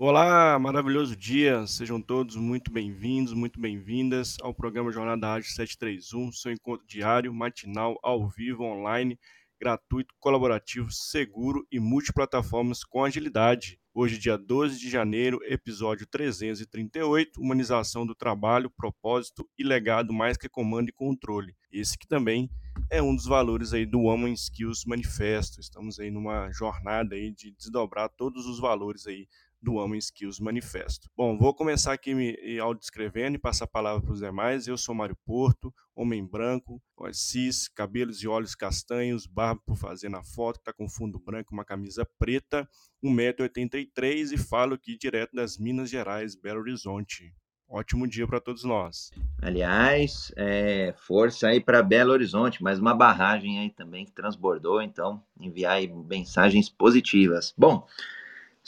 Olá, maravilhoso dia. Sejam todos muito bem-vindos, muito bem-vindas ao programa Jornada Ágil 731, seu encontro diário, matinal, ao vivo, online, gratuito, colaborativo, seguro e multiplataformas com agilidade. Hoje, dia 12 de janeiro, episódio 338, Humanização do Trabalho, Propósito e Legado mais que Comando e Controle. Esse que também é um dos valores aí do Woman Skills Manifesto. Estamos aí numa jornada aí de desdobrar todos os valores aí do Homem Skills Manifesto. Bom, vou começar aqui me auto-descrevendo e passar a palavra para os demais. Eu sou Mário Porto, homem branco, cis, cabelos e olhos castanhos, barba por fazer na foto, está com fundo branco, uma camisa preta, 1,83m e falo aqui direto das Minas Gerais, Belo Horizonte. Ótimo dia para todos nós. Aliás, é, força aí para Belo Horizonte, mais uma barragem aí também que transbordou, então enviar mensagens positivas. Bom,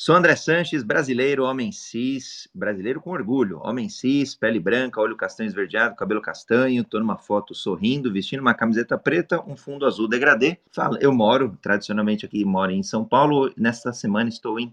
Sou André Sanches, brasileiro, homem cis, brasileiro com orgulho, homem cis, pele branca, olho castanho esverdeado, cabelo castanho, tô numa foto sorrindo, vestindo uma camiseta preta, um fundo azul degradê. Fala, eu moro, tradicionalmente aqui moro em São Paulo, nesta semana estou em,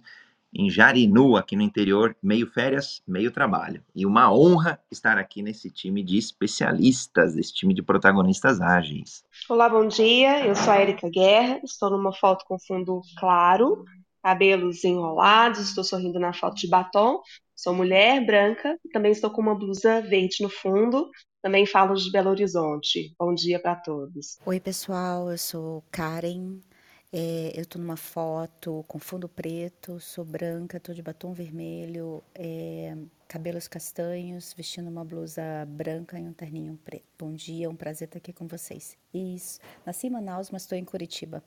em Jarinu, aqui no interior, meio férias, meio trabalho. E uma honra estar aqui nesse time de especialistas, esse time de protagonistas ágeis. Olá, bom dia, eu sou a Erika Guerra, estou numa foto com fundo claro, cabelos enrolados, estou sorrindo na foto de batom. Sou mulher branca, também estou com uma blusa verde no fundo. Também falo de Belo Horizonte. Bom dia para todos. Oi, pessoal, eu sou Karen. É, eu estou numa foto com fundo preto, sou branca, estou de batom vermelho, é, cabelos castanhos, vestindo uma blusa branca e um terninho preto. Bom dia, é um prazer estar aqui com vocês. Isso, nasci em Manaus, mas estou em Curitiba.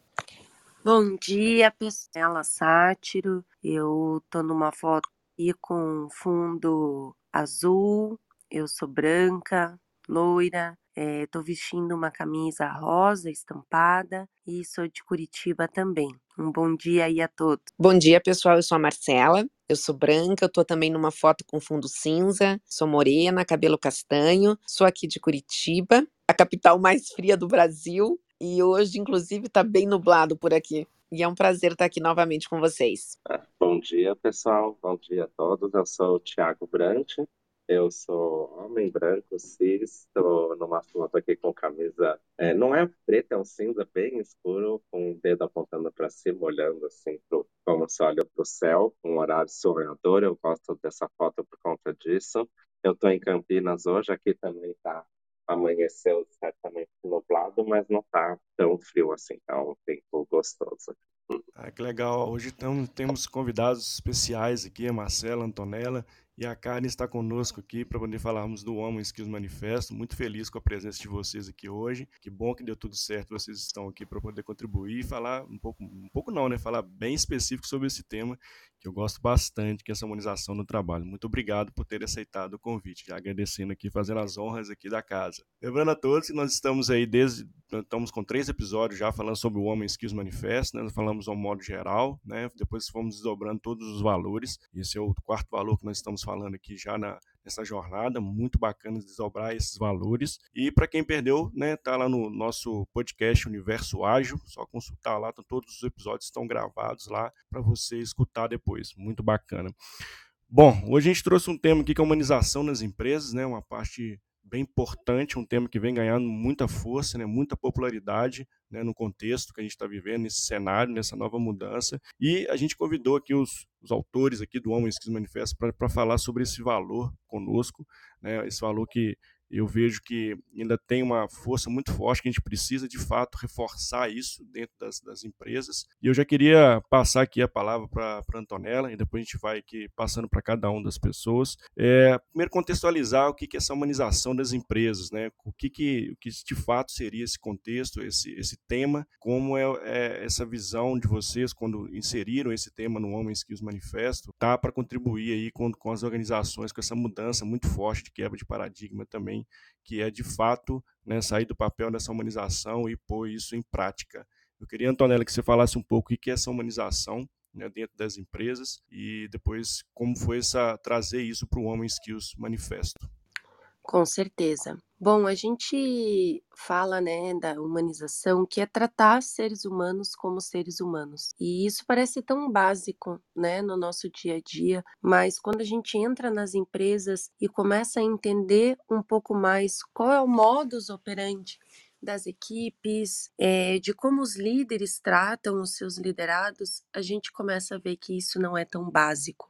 Bom dia, pessoal. Sátiro. Eu tô numa foto aqui com fundo azul. Eu sou branca, loira. É, tô vestindo uma camisa rosa estampada e sou de Curitiba também. Um bom dia aí a todos. Bom dia, pessoal. Eu sou a Marcela. Eu sou branca, eu tô também numa foto com fundo cinza, sou morena, cabelo castanho, sou aqui de Curitiba, a capital mais fria do Brasil. E hoje, inclusive, está bem nublado por aqui. E é um prazer estar aqui novamente com vocês. Ah, bom dia, pessoal. Bom dia a todos. Eu sou o Thiago Brant. Eu sou homem branco, cis. Estou numa foto aqui com camisa. É, não é preta, é um cinza bem escuro, com o dedo apontando para cima, olhando assim, pro, como se olha para o céu. Um horário sonhador. Eu gosto dessa foto por conta disso. Eu estou em Campinas hoje. Aqui também está amanheceu certamente nublado, mas não está tão frio assim, tá um tempo gostoso. Ah, que legal. Hoje então, temos convidados especiais aqui, a Marcela, a Antonella e a Karen está conosco aqui para poder falarmos do Homem Skills Manifesto. Muito feliz com a presença de vocês aqui hoje. Que bom que deu tudo certo, vocês estão aqui para poder contribuir e falar um pouco, um pouco não, né? Falar bem específico sobre esse tema que eu gosto bastante, que é essa harmonização no trabalho. Muito obrigado por ter aceitado o convite, já agradecendo aqui, fazendo as honras aqui da casa. Lembrando a todos que nós estamos aí desde, estamos com três episódios já falando sobre o Homem Skills Manifesto, né? Nós falamos ao modo geral, né? Depois fomos desdobrando todos os valores. Esse é o quarto valor que nós estamos falando aqui já na, nessa jornada, muito bacana desdobrar esses valores. E para quem perdeu, né, tá lá no nosso podcast Universo Ágil, só consultar lá, tá, todos os episódios estão gravados lá para você escutar depois. Muito bacana. Bom, hoje a gente trouxe um tema aqui que é humanização nas empresas, né, uma parte bem importante, um tema que vem ganhando muita força, né, muita popularidade né, no contexto que a gente está vivendo, nesse cenário, nessa nova mudança. E a gente convidou aqui os, os autores aqui do Homem Skills Manifesto para falar sobre esse valor conosco, né, esse valor que eu vejo que ainda tem uma força muito forte que a gente precisa de fato reforçar isso dentro das, das empresas. E eu já queria passar aqui a palavra para Antonella e depois a gente vai aqui passando para cada uma das pessoas. É, primeiro contextualizar o que, que é essa humanização das empresas, né? O que, que, o que de fato seria esse contexto, esse, esse tema, como é, é essa visão de vocês quando inseriram esse tema no Homem Skills Manifesto, tá para contribuir aí com, com as organizações com essa mudança muito forte de quebra de paradigma também que é de fato né, sair do papel dessa humanização e pôr isso em prática. Eu queria, Antonella, que você falasse um pouco o que é essa humanização né, dentro das empresas e depois como foi essa trazer isso para o Homem Skills Manifesto. Com certeza. Bom, a gente fala, né, da humanização, que é tratar seres humanos como seres humanos. E isso parece tão básico, né, no nosso dia a dia, mas quando a gente entra nas empresas e começa a entender um pouco mais qual é o modus operandi das equipes, é, de como os líderes tratam os seus liderados, a gente começa a ver que isso não é tão básico.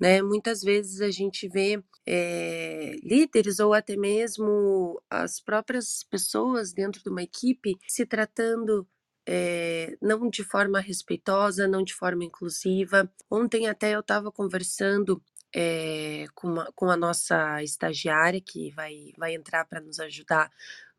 Né? Muitas vezes a gente vê é, líderes ou até mesmo as próprias pessoas dentro de uma equipe se tratando é, não de forma respeitosa, não de forma inclusiva. Ontem até eu estava conversando é, com, uma, com a nossa estagiária que vai, vai entrar para nos ajudar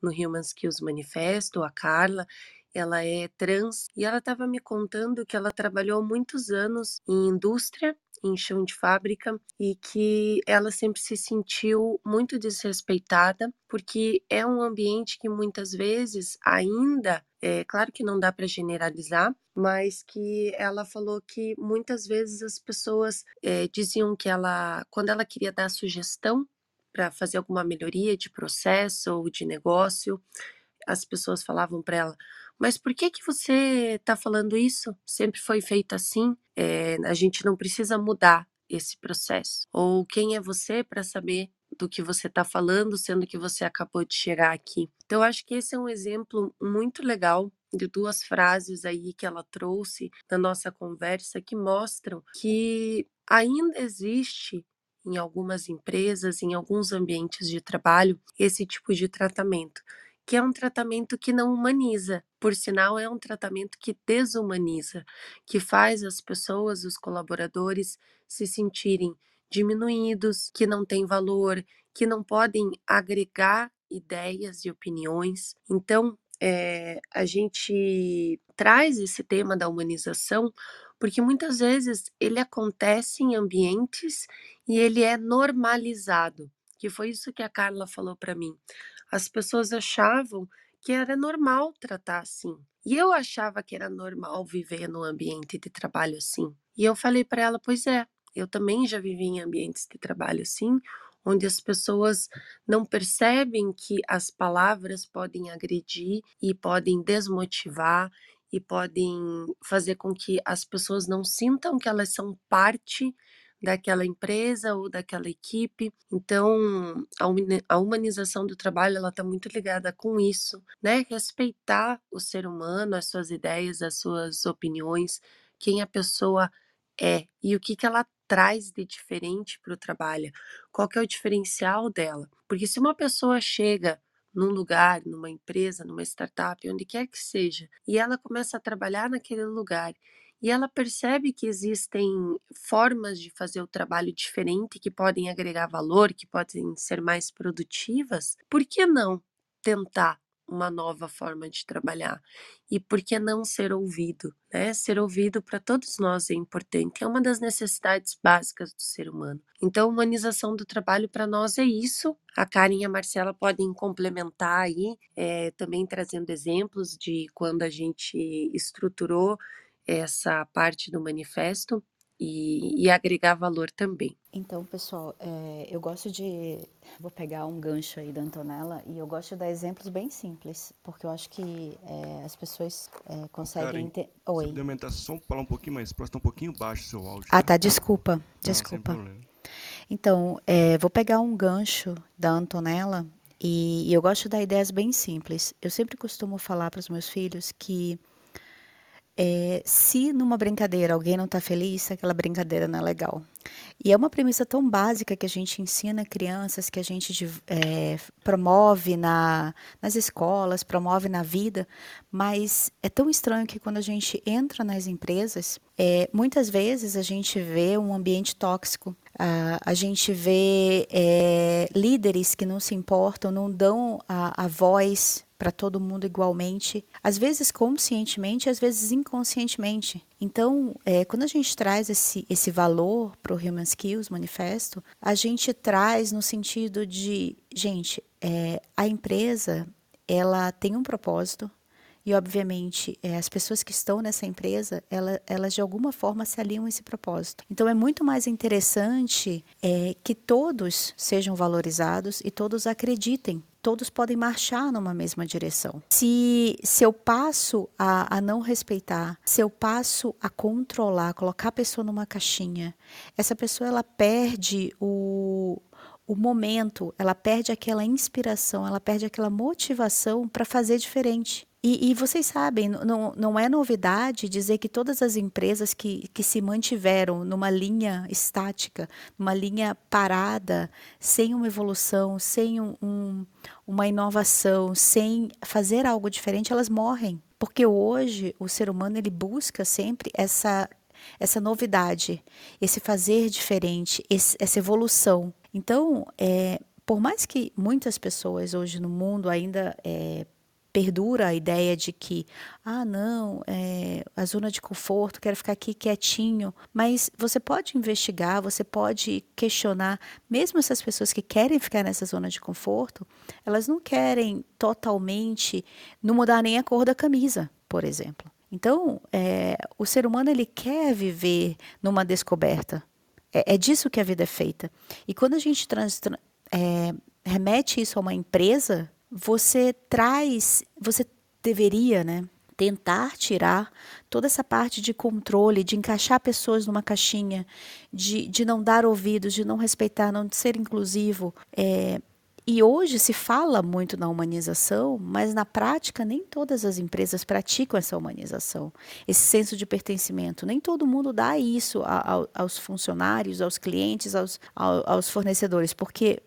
no Human Skills Manifesto, a Carla, ela é trans e ela estava me contando que ela trabalhou muitos anos em indústria em chão de fábrica e que ela sempre se sentiu muito desrespeitada, porque é um ambiente que muitas vezes ainda, é claro que não dá para generalizar, mas que ela falou que muitas vezes as pessoas é, diziam que ela, quando ela queria dar sugestão para fazer alguma melhoria de processo ou de negócio, as pessoas falavam para ela: mas por que que você está falando isso? Sempre foi feito assim. É, a gente não precisa mudar esse processo. Ou quem é você para saber do que você está falando, sendo que você acabou de chegar aqui. Então, acho que esse é um exemplo muito legal de duas frases aí que ela trouxe na nossa conversa que mostram que ainda existe em algumas empresas, em alguns ambientes de trabalho, esse tipo de tratamento que é um tratamento que não humaniza, por sinal, é um tratamento que desumaniza, que faz as pessoas, os colaboradores, se sentirem diminuídos, que não têm valor, que não podem agregar ideias e opiniões. Então, é, a gente traz esse tema da humanização porque muitas vezes ele acontece em ambientes e ele é normalizado, que foi isso que a Carla falou para mim. As pessoas achavam que era normal tratar assim. E eu achava que era normal viver num ambiente de trabalho assim. E eu falei para ela: pois é, eu também já vivi em ambientes de trabalho assim, onde as pessoas não percebem que as palavras podem agredir e podem desmotivar e podem fazer com que as pessoas não sintam que elas são parte daquela empresa ou daquela equipe. Então, a humanização do trabalho ela está muito ligada com isso, né? Respeitar o ser humano, as suas ideias, as suas opiniões, quem a pessoa é e o que, que ela traz de diferente para o trabalho, qual que é o diferencial dela. Porque se uma pessoa chega num lugar, numa empresa, numa startup, onde quer que seja, e ela começa a trabalhar naquele lugar e ela percebe que existem formas de fazer o trabalho diferente que podem agregar valor, que podem ser mais produtivas, por que não tentar uma nova forma de trabalhar? E por que não ser ouvido? Né? Ser ouvido para todos nós é importante, é uma das necessidades básicas do ser humano. Então, humanização do trabalho para nós é isso. A Karen e a Marcela podem complementar aí, é, também trazendo exemplos de quando a gente estruturou essa parte do manifesto e, e agregar valor também. Então, pessoal, é, eu gosto de. Vou pegar um gancho aí da Antonella e eu gosto de dar exemplos bem simples, porque eu acho que é, as pessoas é, conseguem entender. Oi. Você só falar um pouquinho mais próximo, tá um pouquinho baixo o seu áudio. Ah, tá, desculpa, desculpa. Não, então, é, vou pegar um gancho da Antonella e, e eu gosto de dar ideias bem simples. Eu sempre costumo falar para os meus filhos que é, se numa brincadeira alguém não está feliz, aquela brincadeira não é legal. E é uma premissa tão básica que a gente ensina crianças, que a gente é, promove na, nas escolas, promove na vida, mas é tão estranho que quando a gente entra nas empresas, é, muitas vezes a gente vê um ambiente tóxico, a, gente vê é, líderes que não se importam, não dão a, a voz para todo mundo igualmente, às vezes conscientemente, às vezes inconscientemente. Então, é, quando a gente traz esse, esse valor para o Human Skills Manifesto, a gente traz no sentido de, gente, é, a empresa ela tem um propósito e, obviamente, é, as pessoas que estão nessa empresa, ela, elas de alguma forma se alinham a esse propósito. Então, é muito mais interessante é, que todos sejam valorizados e todos acreditem todos podem marchar numa mesma direção. Se, se eu passo a, a não respeitar, se eu passo a controlar, colocar a pessoa numa caixinha, essa pessoa ela perde o, o momento, ela perde aquela inspiração, ela perde aquela motivação para fazer diferente. E, e, vocês sabem, não, não é novidade dizer que todas as empresas que, que se mantiveram numa linha estática, numa linha parada, sem uma evolução, sem um, um, uma inovação, sem fazer algo diferente, elas morrem. Porque hoje o ser humano ele busca sempre essa, essa novidade, esse fazer diferente, esse, essa evolução. Então, é, por mais que muitas pessoas hoje no mundo ainda é, perdura a ideia de que, ah, não, é, a zona de conforto, quero ficar aqui quietinho. Mas você pode investigar, você pode questionar, mesmo essas pessoas que querem ficar nessa zona de conforto, elas não querem totalmente não mudar nem a cor da camisa, por exemplo. Então, é, o ser humano ele quer viver numa descoberta. É, é, disso que a vida é feita. E quando a gente trans, é, remete isso a uma empresa, você traz, você deveria, né, tentar tirar toda essa parte de controle, de encaixar pessoas numa caixinha, de, de não dar ouvidos, de não respeitar, não de ser inclusivo. É, e hoje se fala muito na humanização, mas na prática nem todas as empresas praticam essa humanização, esse senso de pertencimento. Nem todo mundo dá isso a, a, aos funcionários, aos clientes, aos, aos fornecedores, porque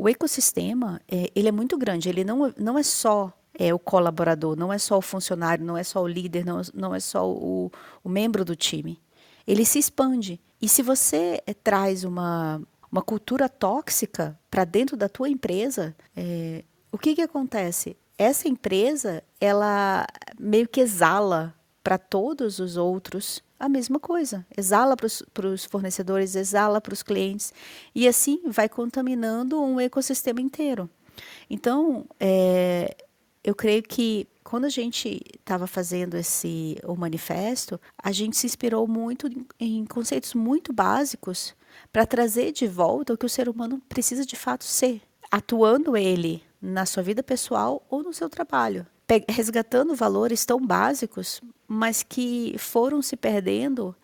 o ecossistema, é, ele é muito grande, ele não, não é só é, o colaborador, não é só o funcionário, não é só o líder, não, não é só o, o membro do time. Ele se expande. E se você é, traz uma, uma cultura tóxica para dentro da tua empresa, é, o que, que acontece? Essa empresa, ela meio que exala para todos os outros a mesma coisa. Exala para os fornecedores, exala para os clientes, e assim vai contaminando um ecossistema inteiro. Então, é, eu creio que quando a gente estava fazendo esse o manifesto, a gente se inspirou muito em conceitos muito básicos para trazer de volta o que o ser humano precisa de fato ser, atuando ele na sua vida pessoal ou no seu trabalho resgatando valores tão básicos, mas que foram se perdendo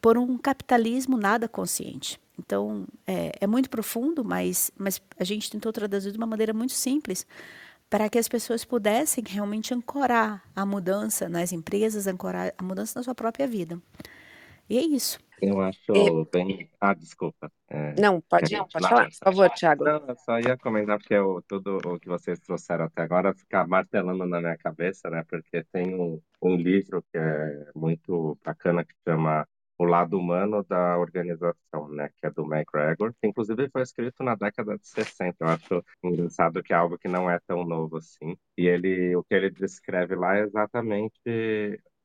por um capitalismo nada consciente. Então, é, é, muito profundo, mas, mas a gente tentou traduzir de uma maneira muito simples para que as pessoas pudessem realmente ancorar a mudança nas empresas, ancorar a mudança na sua própria vida. E é isso. Eu acho é... bem. Ah, desculpa. É... Não, pode, não, pode falar, por favor, Thiago. Não, eu só ia comentar porque eu, tudo o que vocês trouxeram até agora fica martelando na minha cabeça, né? Porque tem um, um livro que é muito bacana que chama o lado humano da organização, né, que é do McGregor, que inclusive foi escrito na década de 60. Eu acho engraçado que é algo que não é tão novo assim. E ele, o que ele descreve lá é exatamente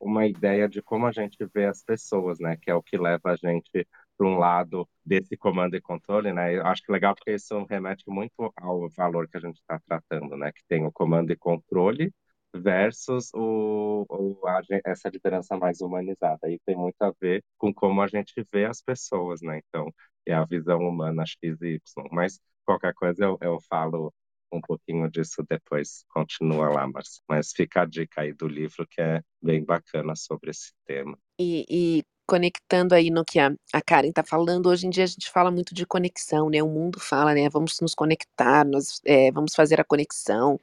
uma ideia de como a gente vê as pessoas, né? Que é o que leva a gente para um lado desse comando e controle, né? Eu acho que legal porque isso remete muito ao valor que a gente está tratando, né? Que tem o comando e controle versus o, o a, essa liderança mais humanizada. E tem muito a ver com como a gente vê as pessoas, né? Então, é a visão humana X e Y. Mas qualquer coisa eu, eu falo um pouquinho disso depois. Continua lá, Marcia. Mas fica a dica aí do livro que é bem bacana sobre esse tema. E, e conectando aí no que a, a Karen está falando, hoje em dia a gente fala muito de conexão, né? O mundo fala, né? Vamos nos conectar, nós é, vamos fazer a conexão.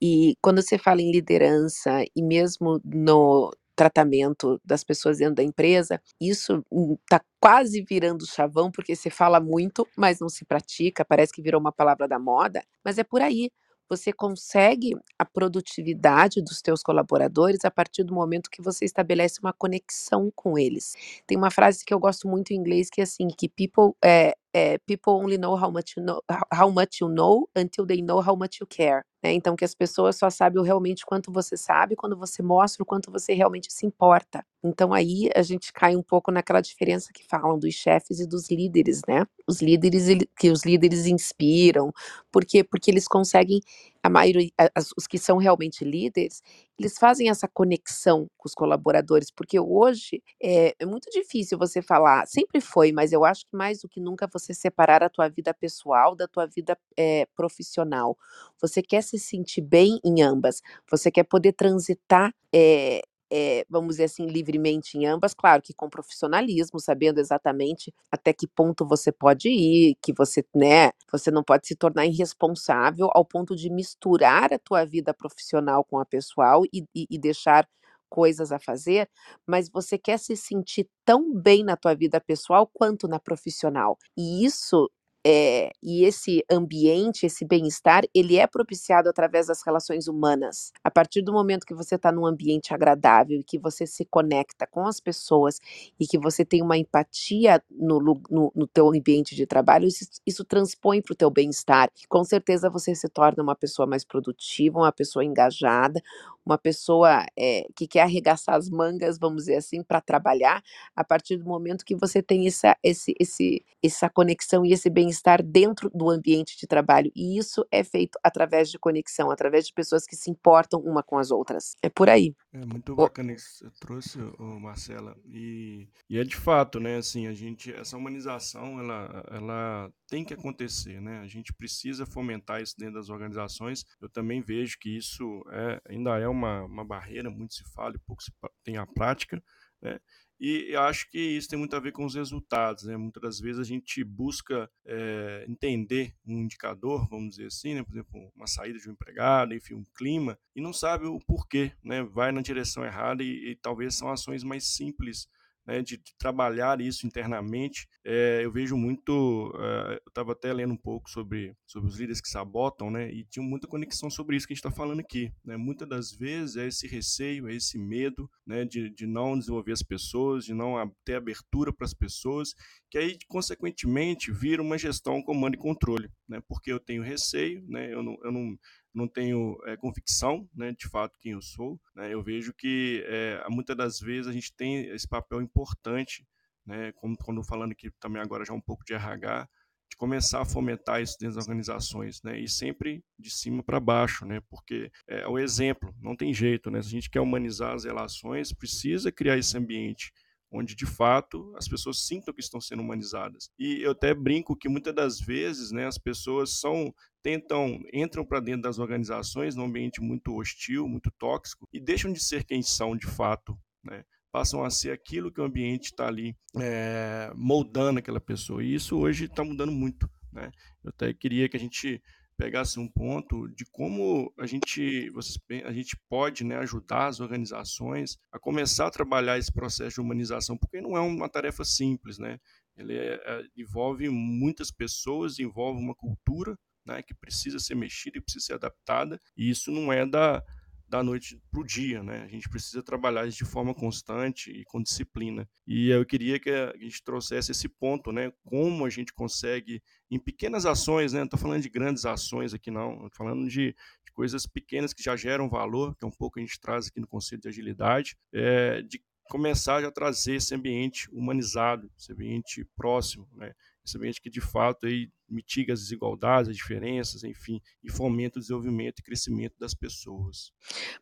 E quando você fala em liderança, e mesmo no tratamento das pessoas dentro da empresa, isso está quase virando chavão, porque você fala muito, mas não se pratica, parece que virou uma palavra da moda, mas é por aí. Você consegue a produtividade dos teus colaboradores a partir do momento que você estabelece uma conexão com eles. Tem uma frase que eu gosto muito em inglês que é assim, que people, é, é, people only know how much you know, how much you know until they know how much you care. né? Então, que as pessoas só sabem realmente quanto você sabe quando você mostra o quanto você realmente se importa. Então, aí a gente cai um pouco naquela diferença que falam dos chefes e dos líderes, né? Os líderes que os líderes inspiram, por quê? Porque eles conseguem a maioria, os que são realmente líderes, eles fazem essa conexão com os colaboradores, porque hoje é, é, muito difícil você falar, sempre foi, mas eu acho que mais do que nunca você separar a tua vida pessoal da tua vida é, profissional. Você quer se sentir bem em ambas, você quer poder transitar é, é, vamos dizer assim, livremente em ambas, claro que com profissionalismo, sabendo exatamente até que ponto você pode ir, que você, né, você não pode se tornar irresponsável ao ponto de misturar a tua vida profissional com a pessoal e, e, e deixar coisas a fazer, mas você quer se sentir tão bem na tua vida pessoal quanto na profissional. E isso é, e esse ambiente, esse bem-estar, ele é propiciado através das relações humanas. A partir do momento que você está num ambiente agradável, que você se conecta com as pessoas e que você tem uma empatia no, no, no teu ambiente de trabalho, isso, isso transpõe para o teu bem-estar. Com certeza você se torna uma pessoa mais produtiva, uma pessoa engajada, uma pessoa é, que quer arregaçar as mangas, vamos dizer assim, para trabalhar, a partir do momento que você tem essa, esse, esse, essa conexão e esse bem-estar dentro do ambiente de trabalho. E isso é feito através de conexão, através de pessoas que se importam uma com as outras. É por aí. É muito bacana isso que você trouxe, Marcela. E, e é de fato, né? Assim, a gente, essa humanização, ela, ela tem que acontecer, né? A gente precisa fomentar isso dentro das organizações. Eu também vejo que isso é, ainda é uma, uma barreira, muito se fala e pouco se tem a prática, né? E eu acho que isso tem muito a ver com os resultados, né? Muitas das vezes a gente busca é, entender um indicador, vamos dizer assim, né? Por exemplo, uma saída de um empregado, enfim, um clima, e não sabe o porquê, né? Vai na direção errada e, e talvez são ações mais simples né, de, trabalhar isso internamente. É, eu vejo muito, uh, eu estava até lendo um pouco sobre, sobre os líderes que sabotam, né, e tinha muita conexão sobre isso que a gente está falando aqui. Né, muitas das vezes é esse receio, é esse medo né, de, de não desenvolver as pessoas, de não ter abertura para as pessoas, que aí, consequentemente, vira uma gestão comando e controle, né, porque eu tenho receio, né, eu não, eu não não tenho é, convicção, né, de fato, quem eu sou. Né, eu vejo que é, muitas das vezes a gente tem esse papel importante, né, como quando falando aqui também agora já um pouco de RH, de começar a fomentar isso dentro das organizações, né, e sempre de cima para baixo, né, porque é o exemplo, não tem jeito, né, se a gente quer humanizar as relações, precisa criar esse ambiente onde de fato as pessoas sintam que estão sendo humanizadas. E eu até brinco que muitas das vezes, né, as pessoas são tentam entram para dentro das organizações num ambiente muito hostil, muito tóxico e deixam de ser quem são de fato, né? Passam a ser aquilo que o ambiente está ali é, moldando aquela pessoa. E isso hoje está mudando muito, né? Eu até queria que a gente pegasse um ponto de como a gente, vocês, a gente pode né, ajudar as organizações a começar a trabalhar esse processo de humanização, porque não é uma tarefa simples, né? Ele é, é, envolve muitas pessoas, envolve uma cultura né, que precisa ser mexida e precisa ser adaptada, e isso não é da, da noite para o dia, né? A gente precisa trabalhar isso de forma constante e com disciplina. E eu queria que a gente trouxesse esse ponto, né? Como a gente consegue, em pequenas ações, né? Não estou falando de grandes ações aqui, não. Estou falando de, de, coisas pequenas que já geram valor, que é um pouco a gente traz aqui no conceito de agilidade, é, de começar a trazer esse ambiente humanizado, esse ambiente próximo, né? Esse ambiente que de fato aí mitiga as desigualdades, as diferenças, enfim, e fomenta o desenvolvimento e crescimento das pessoas.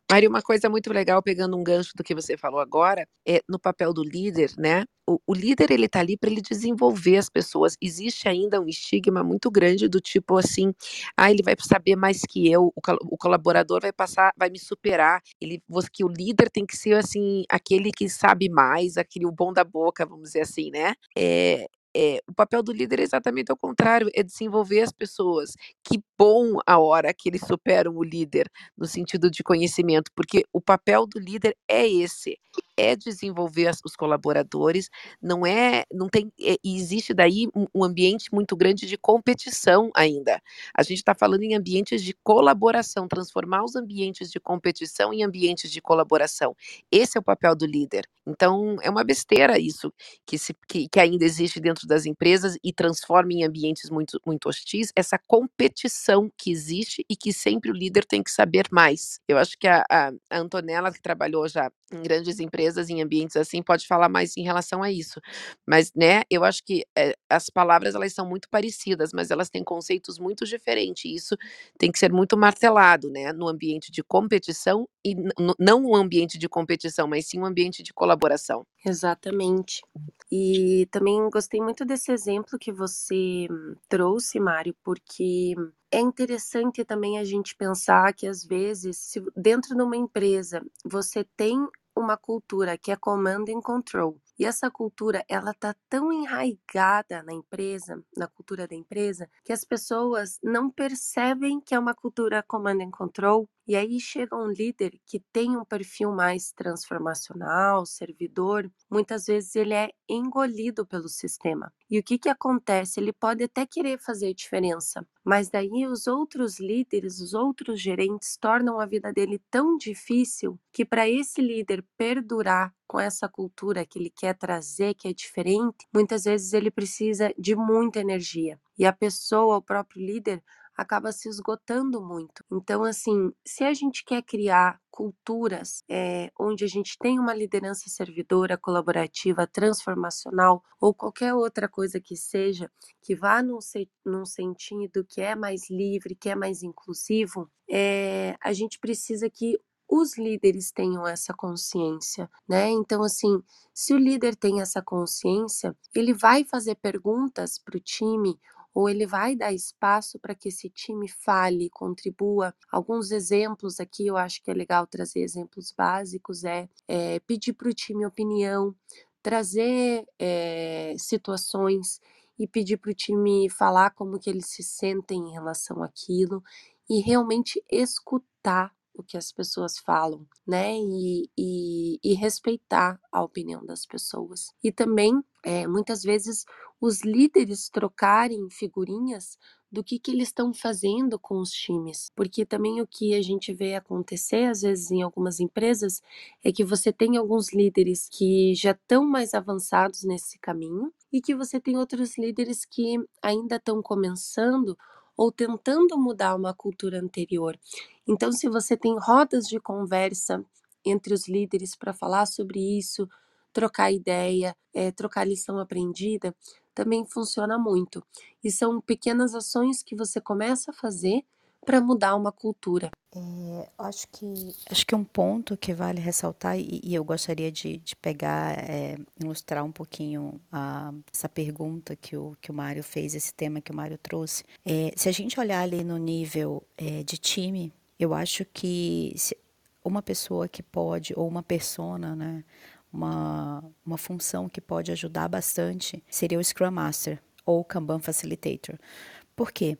Mário, uma coisa muito legal, pegando um gancho do que você falou agora, é no papel do líder, né? O, o líder ele está ali para ele desenvolver as pessoas. Existe ainda um estigma muito grande do tipo assim, ah, ele vai saber mais que eu, o, o colaborador vai passar, vai me superar. Ele, que o líder tem que ser assim, aquele que sabe mais, aquele o bom da boca, vamos dizer assim, né? É, é, o papel do líder é exatamente ao contrário, é desenvolver as pessoas. Que bom a hora que eles superam o líder no sentido de conhecimento, porque o papel do líder é esse, é desenvolver os colaboradores, não é, não tem, é, existe daí um, ambiente muito grande de competição ainda. A gente está falando em ambientes de colaboração, transformar os ambientes de competição em ambientes de colaboração. Esse é o papel do líder. Então, é uma besteira isso que, se, que, que ainda existe dentro das empresas e transforma em ambientes muito, muito hostis, essa competição que existe e que sempre o líder tem que saber mais. Eu acho que a, a Antonella, que trabalhou já em grandes empresas, em ambientes assim, pode falar mais em relação a isso. Mas, né, eu acho que é, as palavras elas são muito parecidas, mas elas têm conceitos muito diferentes. Isso tem que ser muito martelado, né, no ambiente de competição e não um ambiente de competição, mas sim um ambiente de colaboração. Exatamente. E também gostei muito desse exemplo que você trouxe, Mário, porque é interessante também a gente pensar que às vezes, se dentro de uma empresa você tem uma cultura que é command and control. E essa cultura, ela tá tão enraigada na empresa, na cultura da empresa, que as pessoas não percebem que é uma cultura command and control. E aí chega um líder que tem um perfil mais transformacional, servidor, muitas vezes ele é engolido pelo sistema. E o que que acontece? Ele pode até querer fazer diferença, mas daí os outros líderes, os outros gerentes tornam a vida dele tão difícil que para esse líder perdurar com essa cultura que ele quer trazer, que é diferente, muitas vezes ele precisa de muita energia. E a pessoa, o próprio líder, acaba se esgotando muito. Então, assim, se a gente quer criar culturas é, onde a gente tem uma liderança servidora, colaborativa, transformacional ou qualquer outra coisa que seja, que vá num, num sentido que é mais livre, que é mais inclusivo, é, a gente precisa que os líderes tenham essa consciência, né? Então, assim, se o líder tem essa consciência, ele vai fazer perguntas para o time ou ele vai dar espaço para que esse time fale, contribua. Alguns exemplos aqui, eu acho que é legal trazer exemplos básicos, é, é pedir para o time opinião, trazer é, situações e pedir para o time falar como que eles se sentem em relação àquilo e realmente escutar o que as pessoas falam, né? E, e, e respeitar a opinião das pessoas. E também, é, muitas vezes, os líderes trocarem figurinhas do que, que eles estão fazendo com os times. Porque também o que a gente vê acontecer, às vezes, em algumas empresas, é que você tem alguns líderes que já estão mais avançados nesse caminho e que você tem outros líderes que ainda estão começando ou tentando mudar uma cultura anterior. Então, se você tem rodas de conversa entre os líderes para falar sobre isso, trocar ideia, é, trocar lição aprendida, também funciona muito. E são pequenas ações que você começa a fazer para mudar uma cultura. É, acho que acho que um ponto que vale ressaltar e, e eu gostaria de, de pegar, é, ilustrar um pouquinho a, essa pergunta que o que o Mário fez, esse tema que o Mário trouxe. É, se a gente olhar ali no nível é, de time, eu acho que uma pessoa que pode ou uma persona, né, uma uma função que pode ajudar bastante seria o Scrum Master ou o Kanban Facilitator. Por quê?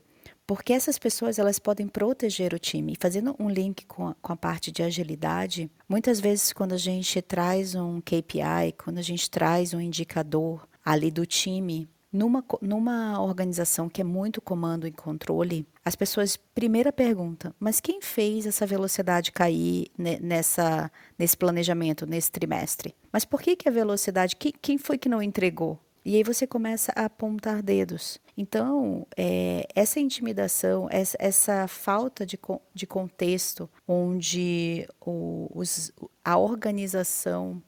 porque essas pessoas elas podem proteger o time. Fazendo um link com a, com a parte de agilidade, muitas vezes quando a gente traz um KPI, quando a gente traz um indicador ali do time, numa, numa organização que é muito comando e controle, as pessoas primeira pergunta, mas quem fez essa velocidade cair nessa, nesse planejamento, nesse trimestre? Mas por que, que a velocidade, quem, quem foi que não entregou? E aí você começa a apontar dedos. Então, é, essa intimidação, essa, essa, falta de, de contexto, onde o, os, a organização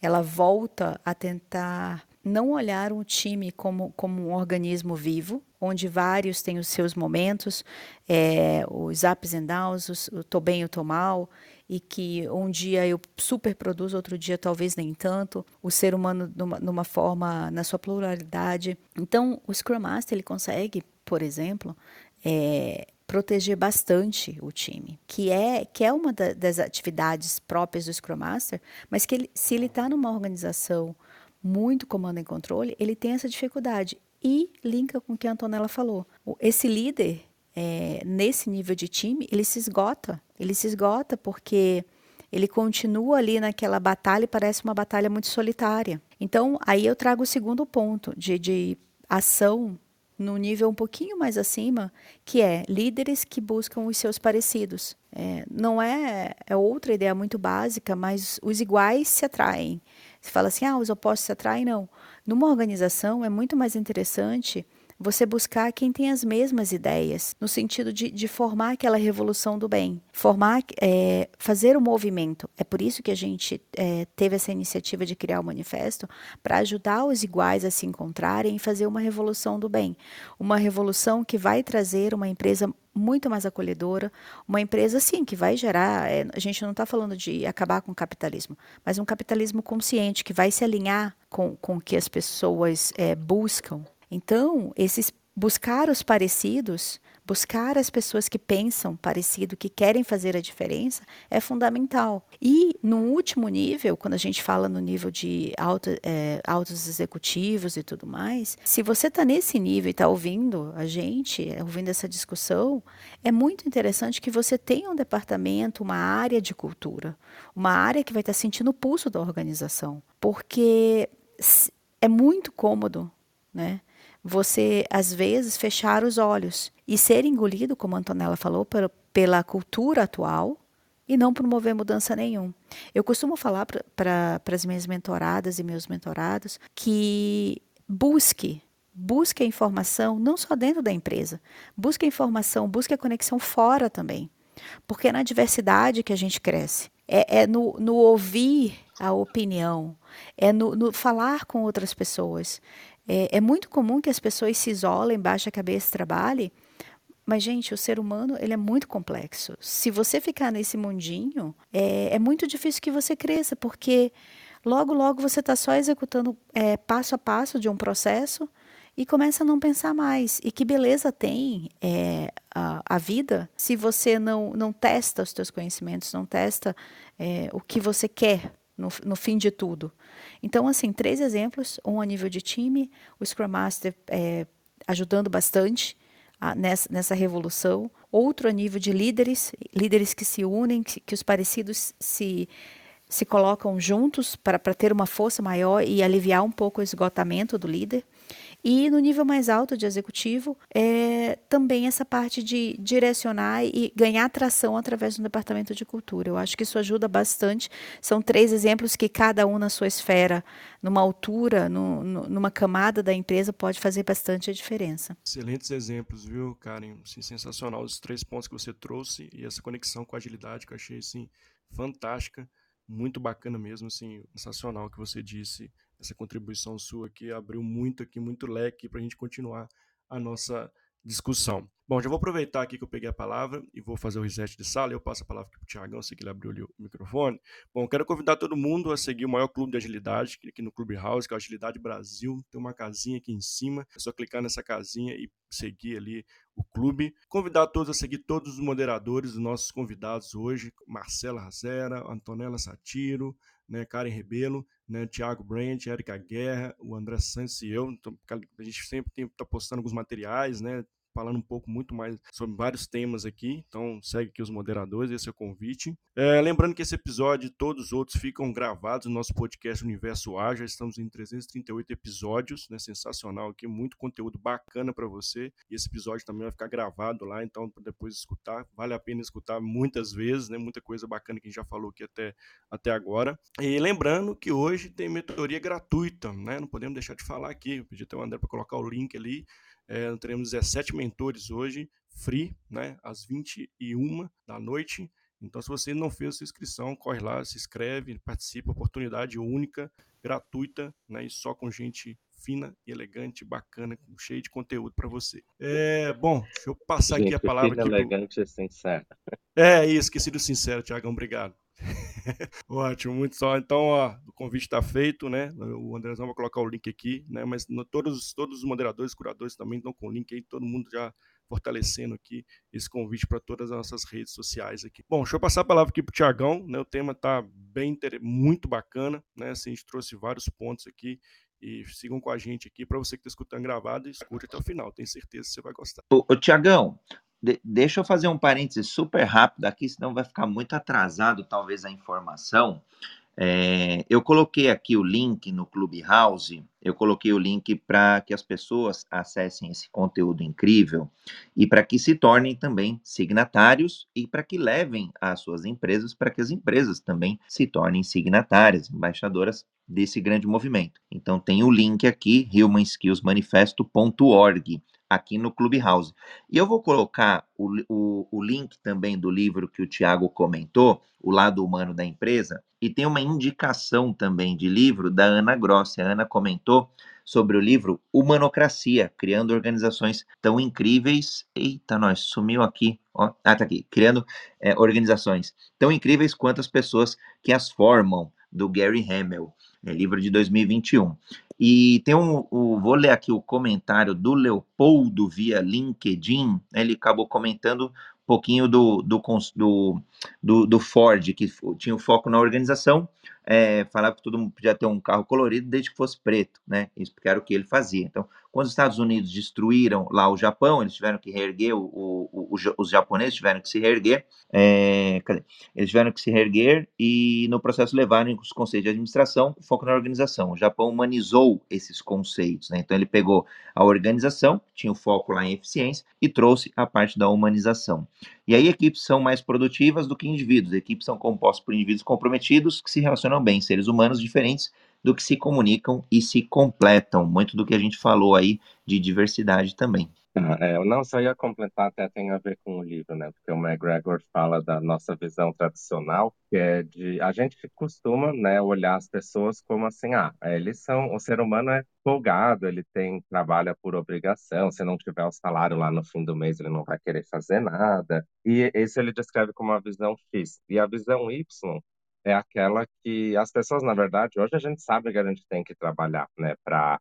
ela volta a tentar não olhar um time como, como um organismo vivo, onde vários têm os seus momentos, é, os ups and downs, os, o tô bem, eu tô mal, e que um dia eu super produzo, outro dia talvez nem tanto, o ser humano numa, numa forma, na sua pluralidade. Então, o Scrum Master, ele consegue, por exemplo, é, proteger bastante o time, que é que é uma da, das atividades próprias do Scrum Master, mas que ele, se ele está numa organização muito comando e controle, ele tem essa dificuldade e linka com o que a Antonella falou. Esse líder é, nesse nível de time, ele se esgota. Ele se esgota porque ele continua ali naquela batalha e parece uma batalha muito solitária. Então, aí eu trago o segundo ponto de, de ação no nível um pouquinho mais acima, que é líderes que buscam os seus parecidos. É, não é, é outra ideia muito básica, mas os iguais se atraem. Você fala assim, ah, os opostos se atraem? Não. Numa organização é muito mais interessante você buscar quem tem as mesmas ideias, no sentido de, de formar aquela revolução do bem, formar, é, fazer o movimento. É por isso que a gente é, teve essa iniciativa de criar o manifesto, para ajudar os iguais a se encontrarem e fazer uma revolução do bem. Uma revolução que vai trazer uma empresa muito mais acolhedora, uma empresa sim que vai gerar. É, a gente não está falando de acabar com o capitalismo, mas um capitalismo consciente que vai se alinhar com, com o que as pessoas é, buscam então, esses buscar os parecidos, buscar as pessoas que pensam parecido, que querem fazer a diferença, é fundamental. E no último nível, quando a gente fala no nível de auto, é, altos executivos e tudo mais, se você está nesse nível e está ouvindo a gente, é, ouvindo essa discussão, é muito interessante que você tenha um departamento, uma área de cultura, uma área que vai estar tá sentindo o pulso da organização, porque é muito cômodo, né? Você, às vezes, fechar os olhos e ser engolido, como a Antonella falou, pela, pela cultura atual e não promover mudança nenhuma. Eu costumo falar para as minhas mentoradas e meus mentorados que busque busque a informação não só dentro da empresa, busque a informação, busque a conexão fora também. Porque é na diversidade que a gente cresce. É, é no, no, ouvir a opinião, é no, no, falar com outras pessoas, é, é muito comum que as pessoas se isolem, baixem a cabeça trabalhem, mas, gente, o ser humano ele é muito complexo. Se você ficar nesse mundinho, é, é muito difícil que você cresça, porque logo, logo você está só executando é, passo a passo de um processo e começa a não pensar mais. E que beleza tem é, a, a, vida se você não, não testa os seus conhecimentos, não testa é, o que você quer no, no fim de tudo. Então, assim, três exemplos: um a nível de time, o Scrum Master é, ajudando bastante a, nessa, nessa revolução, outro a nível de líderes, líderes que se unem, que, que os parecidos se se colocam juntos para, ter uma força maior e aliviar um pouco o esgotamento do líder. E no nível mais alto de executivo, é também essa parte de direcionar e ganhar atração através do departamento de cultura. Eu acho que isso ajuda bastante. São três exemplos que cada um na sua esfera, numa altura, no, no, numa camada da empresa, pode fazer bastante a diferença. Excelentes exemplos, viu, Karen? Assim, sensacional os três pontos que você trouxe e essa conexão com a agilidade que eu achei assim, fantástica muito bacana mesmo, assim, sensacional que você disse essa contribuição sua aqui abriu muito aqui, muito leque para a gente continuar a nossa discussão. Bom, já vou aproveitar aqui que eu peguei a palavra e vou fazer o reset de sala. Eu passo a palavra para o Tiagão, sei que ele abriu ali o microfone. Bom, quero convidar todo mundo a seguir o maior clube de agilidade aqui no Clube House, que é o Agilidade Brasil. Tem uma casinha aqui em cima, é só clicar nessa casinha e seguir ali o clube. Convidar todos a seguir todos os moderadores, os nossos convidados hoje: Marcela Razera, Antonella Satiro, né, Karen Rebelo, né, Thiago Brandt, Érica Guerra, o André Santos e eu. Então, a gente sempre está postando alguns materiais, né, falando um pouco muito mais sobre vários temas aqui. Então segue aqui os moderadores, esse é o convite. É, lembrando que esse episódio e todos os outros ficam gravados no nosso podcast Universo A. Já estamos em 338 episódios, né? Sensacional aqui, muito conteúdo bacana para você. E esse episódio também vai ficar gravado lá, então depois escutar, vale a pena escutar muitas vezes, né? Muita coisa bacana que a gente já falou aqui até, até agora. E lembrando que hoje tem mentoria gratuita, né? Não podemos deixar de falar aqui. Eu pedi até o André para colocar o link ali. É, teremos 17 mentores hoje, free, né, às 21 da noite. Então, se você não fez a sua inscrição, corre lá, se inscreve, participa, oportunidade única, gratuita, né, e só com gente fina, elegante, bacana, cheio de conteúdo para você. É, bom, deixa eu passar gente, aqui a palavra. Fina, aqui elegante pro... e sincera. É, isso, esqueci do sincero, Tiagão, obrigado. Ótimo, muito só. Então, ó, o convite está feito, né? O Andrezão vai colocar o link aqui, né? Mas no, todos, todos os moderadores, curadores também estão com o link aí, todo mundo já fortalecendo aqui esse convite para todas as nossas redes sociais aqui. Bom, deixa eu passar a palavra aqui para o Tiagão, né? O tema está bem, muito bacana, né? Assim, a gente trouxe vários pontos aqui e sigam com a gente aqui para você que está escutando gravado, escute até o final. Tenho certeza que você vai gostar. Ô, ô Tiagão, de, deixa eu fazer um parênteses super rápido aqui, senão vai ficar muito atrasado, talvez, a informação. É, eu coloquei aqui o link no Clubhouse, eu coloquei o link para que as pessoas acessem esse conteúdo incrível e para que se tornem também signatários e para que levem as suas empresas, para que as empresas também se tornem signatárias, embaixadoras desse grande movimento. Então tem o link aqui, humanskillsmanifesto.org aqui no Clubhouse. E eu vou colocar o, o, o link também do livro que o Tiago comentou, O Lado Humano da Empresa, e tem uma indicação também de livro da Ana Grossi. A Ana comentou sobre o livro Humanocracia, criando organizações tão incríveis. Eita, nós sumiu aqui. Ó, ah, tá aqui. Criando é, organizações tão incríveis quanto as pessoas que as formam, do Gary Hamel, é livro de 2021. E tem um, um, vou ler aqui o comentário do Leopoldo via LinkedIn. Ele acabou comentando um pouquinho do, do, do, do, Ford, que tinha o foco na organização, é, falava que todo mundo podia ter um carro colorido desde que fosse preto, né? Isso era o que ele fazia. Então, quando os Estados Unidos destruíram lá o Japão, eles tiveram que reerguer, o, o, o, os japoneses tiveram que se reerguer, é, eles tiveram que se reerguer e no processo levaram os conceitos de administração, foco na organização. O Japão humanizou esses conceitos, né? Então ele pegou a organização, tinha o foco lá em eficiência, e trouxe a parte da humanização. E aí equipes são mais produtivas do que indivíduos. Equipes são compostas por indivíduos comprometidos que se relacionam bem, seres humanos diferentes do que se comunicam e se completam. Muito do que a gente falou aí de diversidade também. Ah, é, eu não só ia completar, até tem a ver com o livro, né? Porque o McGregor fala da nossa visão tradicional, que é de a gente costuma, né, olhar as pessoas como assim, ah, eles são, o ser humano é folgado, ele tem trabalha por obrigação, se não tiver o salário lá no fim do mês, ele não vai querer fazer nada. E esse ele descreve como uma visão X. E a visão Y é aquela que as pessoas, na verdade, hoje a gente sabe que a gente tem que trabalhar, né, para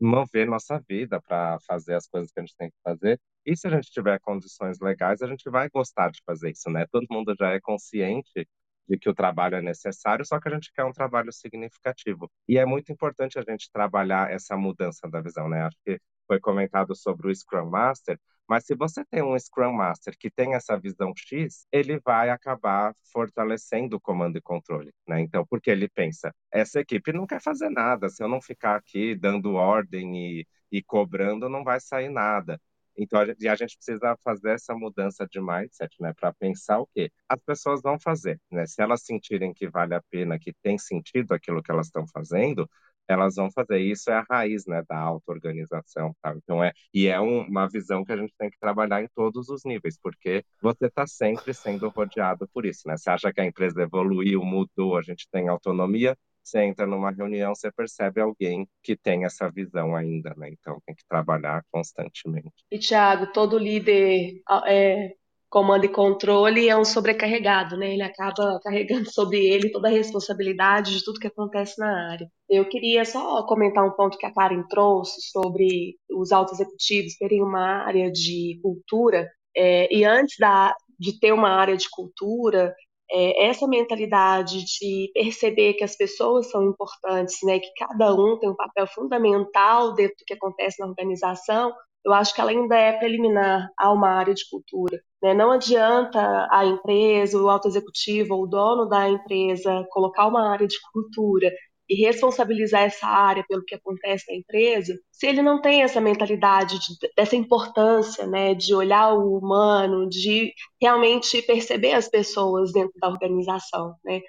mover nossa vida, para fazer as coisas que a gente tem que fazer. E se a gente tiver condições legais, a gente vai gostar de fazer isso, né? Todo mundo já é consciente de que o trabalho é necessário, só que a gente quer um trabalho significativo. E é muito importante a gente trabalhar essa mudança da visão, né? Acho que foi comentado sobre o Scrum Master, mas se você tem um Scrum Master que tem essa visão X, ele vai acabar fortalecendo o comando e controle, né? Então, porque ele pensa, essa equipe não quer fazer nada, se eu não ficar aqui dando ordem e, e cobrando, não vai sair nada. Então, gente, a gente precisa fazer essa mudança de mindset, né, para pensar o quê? As pessoas vão fazer, né? Se elas sentirem que vale a pena, que tem sentido aquilo que elas estão fazendo, elas vão fazer. Isso é a raiz, né, da auto-organização, tá? Então é e é um, uma visão que a gente tem que trabalhar em todos os níveis, porque você está sempre sendo rodeado por isso, né? Você acha que a empresa evoluiu, mudou, a gente tem autonomia, você entra numa reunião, você percebe alguém que tem essa visão ainda, né? Então tem que trabalhar constantemente. E Thiago, todo líder é, comando e controle é um sobrecarregado, né? Ele acaba carregando sobre ele toda a responsabilidade de tudo que acontece na área. Eu queria só comentar um ponto que a Karen trouxe sobre os altos executivos terem uma área de cultura. É, e antes da, de ter uma área de cultura, é, essa mentalidade de perceber que as pessoas são importantes, né, que cada um tem um papel fundamental dentro do que acontece na organização, eu acho que ela ainda é preliminar a uma área de cultura. Né? Não adianta a empresa, o alto executivo ou o dono da empresa colocar uma área de cultura e responsabilizar essa área pelo que acontece na empresa, se ele não tem essa mentalidade de, dessa importância, né, de olhar o humano, de realmente perceber as pessoas dentro da organização, né?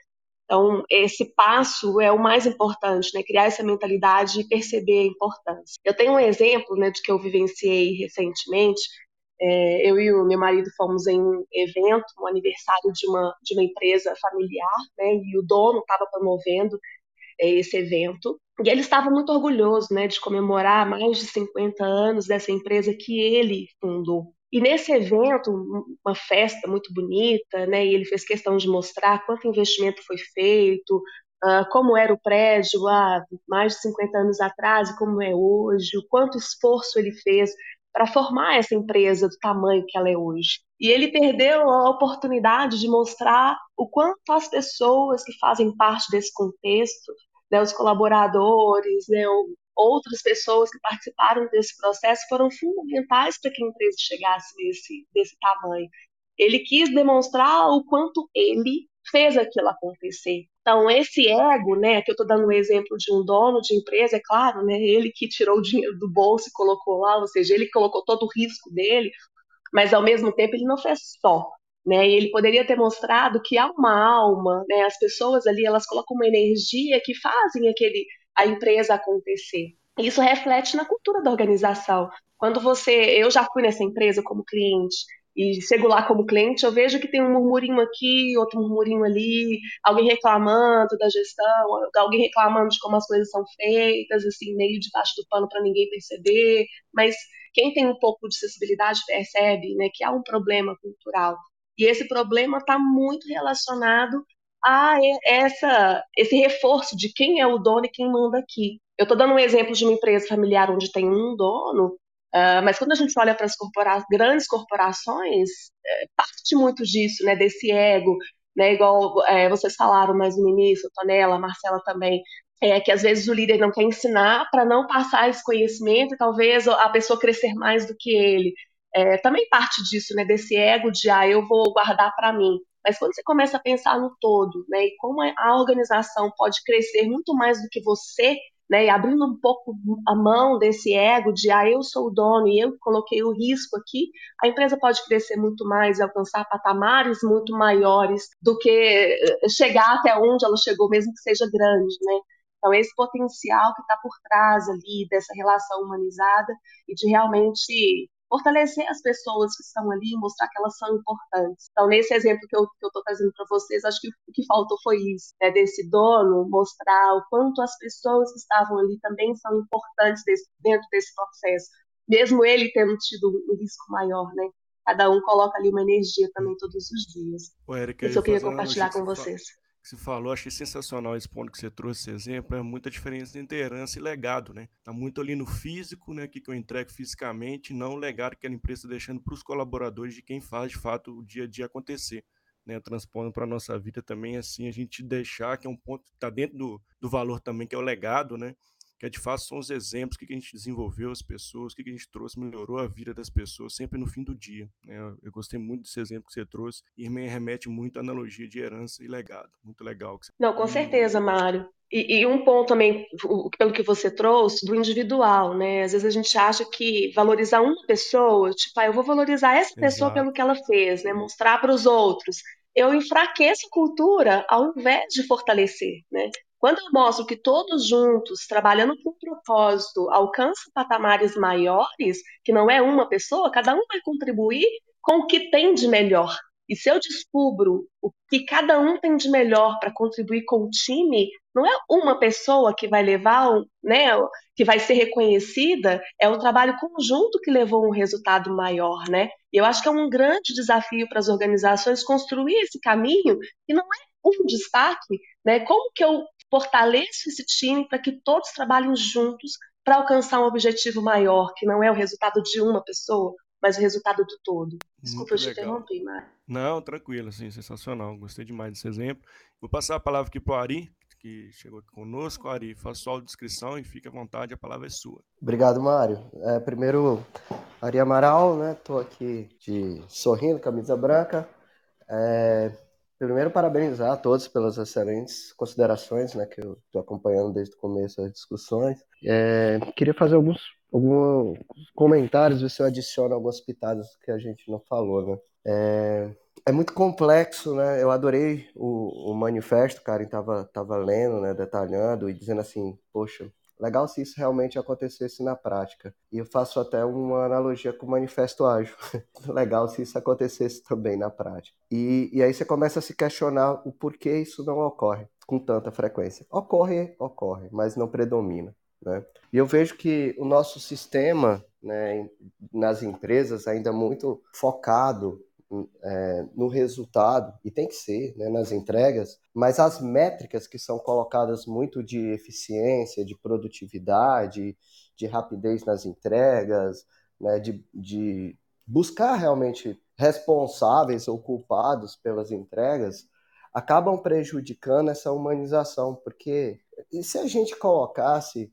Então, esse passo é o mais importante, né? Criar essa mentalidade e perceber a importância. Eu tenho um exemplo, né, de que eu vivenciei recentemente. É, eu e o meu marido fomos em um evento, um aniversário de uma, de uma empresa familiar, né? E o dono estava promovendo é, esse evento. E ele estava muito orgulhoso, né, de comemorar mais de 50 anos dessa empresa que ele fundou. E nesse evento, uma festa muito bonita, né? E ele fez questão de mostrar quanto investimento foi feito, uh, como era o prédio há mais de 50 anos atrás e como é hoje, o quanto esforço ele fez para formar essa empresa do tamanho que ela é hoje. E ele perdeu a oportunidade de mostrar o quanto as pessoas que fazem parte desse contexto, né, os colaboradores, né, outras pessoas que participaram desse processo foram fundamentais para que a empresa chegasse nesse, desse tamanho. Ele quis demonstrar o quanto ele fez aquilo acontecer. Então, esse ego, né, que eu estou dando um exemplo de um dono de empresa, é claro, né, ele que tirou o dinheiro do bolso e colocou lá, ou seja, ele colocou todo o risco dele, mas ao mesmo tempo ele não fez só. Né, ele poderia ter mostrado que há uma alma, né, as pessoas ali elas colocam uma energia que fazem aquele a empresa acontecer. Isso reflete na cultura da organização. Quando você, eu já fui nessa empresa como cliente e chego lá como cliente, eu vejo que tem um murmurinho aqui, outro murmurinho ali, alguém reclamando da gestão, alguém reclamando de como as coisas são feitas, assim, meio debaixo do pano para ninguém perceber. Mas quem tem um pouco de sensibilidade percebe né, que há um problema cultural. E esse problema está muito relacionado a essa, esse reforço de quem é o dono e quem manda aqui. Eu estou dando um exemplo de uma empresa familiar onde tem um dono, Uh, mas quando a gente olha para as corpora grandes corporações, é, parte muito disso, né, desse ego, né, igual é, vocês falaram mais no início, Tonela, Marcela também, é que às vezes o líder não quer ensinar para não passar esse conhecimento e talvez a pessoa crescer mais do que ele. É, também parte disso, né, desse ego de, ah, eu vou guardar para mim. Mas quando você começa a pensar no todo, né, e como a organização pode crescer muito mais do que você, né, e abrindo um pouco a mão desse ego de ah, eu sou o dono e eu coloquei o risco aqui, a empresa pode crescer muito mais e alcançar patamares muito maiores do que eh, chegar até onde ela chegou, mesmo que seja grande, né? Então, esse potencial que está por trás ali dessa relação humanizada e de realmente fortalecer as pessoas que estão ali, mostrar que elas são importantes. Então, nesse exemplo que eu estou trazendo para vocês, acho que o que faltou foi isso, né, desse dono mostrar o quanto as pessoas que estavam ali também são importantes desse, dentro desse processo, mesmo ele tendo tido um risco maior, né? Cada um coloca ali uma energia também todos os dias. Ô, Érica, Isso eu queria compartilhar com vocês que você falou, achei sensacional esse ponto que você trouxe, esse exemplo, é muita diferença entre herança e legado, né? Tá muito ali no físico, né, que, que eu entrego fisicamente, não o legado que a empresa está deixando para os colaboradores de quem faz, de fato, o dia a dia acontecer. Né, transpondo para a nossa vida também, assim, a gente deixar, que é um ponto que está dentro do, do valor também, que é o legado, né? Que é de fato são os exemplos, o que a gente desenvolveu as pessoas, o que a gente trouxe, melhorou a vida das pessoas, sempre no fim do dia. Né? Eu gostei muito desse exemplo que você trouxe e me remete muito à analogia de herança e legado. Muito legal. Você... Não, com certeza, Mário. E, e, um ponto também, pelo que você trouxe, do individual, né? Às vezes a gente acha que valorizar uma pessoa, tipo, ah, eu vou valorizar essa pessoa Exato. pelo que ela fez, né? Mostrar para os outros. Eu enfraqueço a cultura ao invés de fortalecer, né? Quando eu mostro que todos juntos, trabalhando com propósito, alcançam patamares maiores, que não é uma pessoa, cada um vai contribuir com o que tem de melhor. E se eu descubro o que cada um tem de melhor para contribuir com o time, não é uma pessoa que vai levar, né, que vai ser reconhecida, é o trabalho conjunto que levou um resultado maior, né? E eu acho que é um grande desafio para as organizações construir esse caminho e não é um destaque, né? Como que eu fortaleço esse time para que todos trabalhem juntos para alcançar um objetivo maior, que não é o resultado de uma pessoa, mas o resultado do todo. Desculpa, Muito eu te interrompi, Mário. Não, tranquilo, assim, sensacional. Gostei demais desse exemplo. Vou passar a palavra aqui para o Ari, que chegou aqui conosco. Ari, faça sua descrição e fique à vontade, a palavra é sua. Obrigado, Mário. É, primeiro, Ari Amaral, né? Estou aqui de sorrindo, camisa branca. É, Primeiro, parabenizar a todos pelas excelentes considerações, né, que eu estou acompanhando desde o começo das discussões. É, queria fazer alguns, alguns comentários, ver se eu adiciono algumas pitadas que a gente não falou, né. É, é muito complexo, né, eu adorei o, o manifesto, cara, estava tava lendo, né, detalhando e dizendo assim, poxa, Legal se isso realmente acontecesse na prática. E eu faço até uma analogia com o manifesto ágil. Legal se isso acontecesse também na prática. E, e aí você começa a se questionar o porquê isso não ocorre com tanta frequência. Ocorre, ocorre, mas não predomina. Né? E eu vejo que o nosso sistema né, nas empresas ainda muito focado é, no resultado, e tem que ser né, nas entregas, mas as métricas que são colocadas muito de eficiência, de produtividade, de rapidez nas entregas, né, de, de buscar realmente responsáveis ou culpados pelas entregas, acabam prejudicando essa humanização, porque se a gente colocasse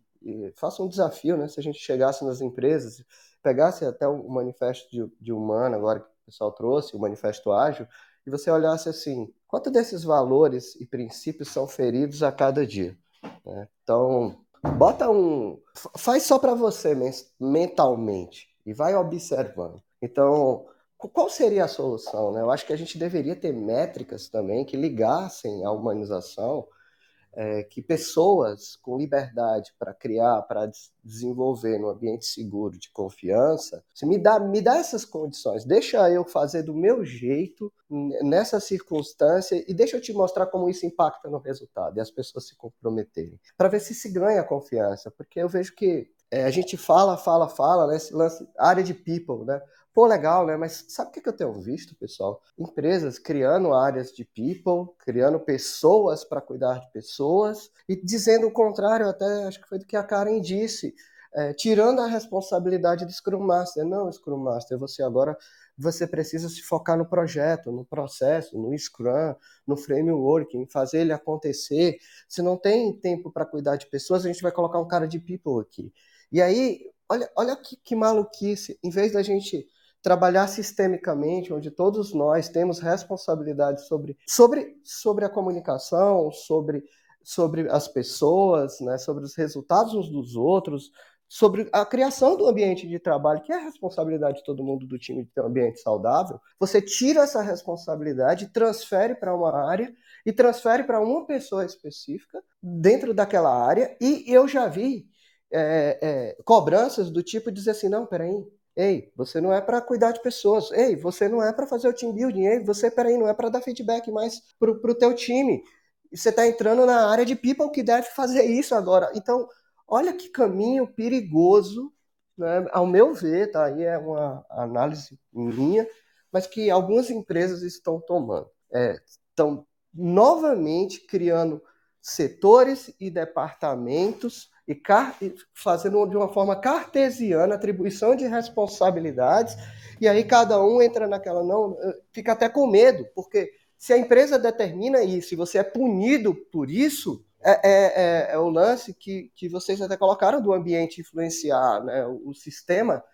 faço um desafio, né? Se a gente chegasse nas empresas, pegasse até o manifesto de, de humano, agora o pessoal trouxe, o manifesto ágil, e você olhasse assim, quanto desses valores e princípios são feridos a cada dia? Né? Então, bota um. Faz só para você mentalmente e vai observando. Então, qual seria a solução? Né? Eu acho que a gente deveria ter métricas também que ligassem a humanização é, que pessoas com liberdade para criar, para desenvolver no ambiente seguro, de confiança, se me dá, me dá essas condições, deixa eu fazer do meu jeito nessa circunstância e deixa eu te mostrar como isso impacta no resultado e as pessoas se comprometerem, para ver se se ganha confiança, porque eu vejo que é, a gente fala, fala, fala, né? Esse lance, área de people, né? Pô, legal, né? Mas sabe o que eu tenho visto, pessoal? Empresas criando áreas de people, criando pessoas para cuidar de pessoas e dizendo o contrário, até acho que foi do que a Karen disse, é, tirando a responsabilidade do Scrum Master. Não, Scrum Master, você agora você precisa se focar no projeto, no processo, no Scrum, no framework, em fazer ele acontecer. Se não tem tempo para cuidar de pessoas, a gente vai colocar um cara de people aqui. E aí, olha, olha que, que maluquice. Em vez da gente trabalhar sistemicamente, onde todos nós temos responsabilidade sobre, sobre, sobre a comunicação, sobre, sobre as pessoas, né, sobre os resultados uns dos outros, sobre a criação do ambiente de trabalho, que é a responsabilidade de todo mundo do time de ter um ambiente saudável, você tira essa responsabilidade, transfere para uma área e transfere para uma pessoa específica dentro daquela área, e eu já vi é, é, cobranças do tipo dizer assim, não, peraí, ei, você não é para cuidar de pessoas, ei, você não é para fazer o team building, ei, você, peraí, não é para dar feedback mais pro, pro teu time, você está entrando na área de people que deve fazer isso agora, então, olha que caminho perigoso, né, ao meu ver, tá, aí é uma análise minha, mas que algumas empresas estão tomando, é, estão novamente criando setores e departamentos e, fazendo de uma forma cartesiana atribuição de responsabilidades, e aí cada um entra naquela, não, eh, fica até com medo, porque se a empresa determina isso e você é punido por isso, é, é, é, é o lance que, que vocês até colocaram do ambiente influenciar né, o, o sistema,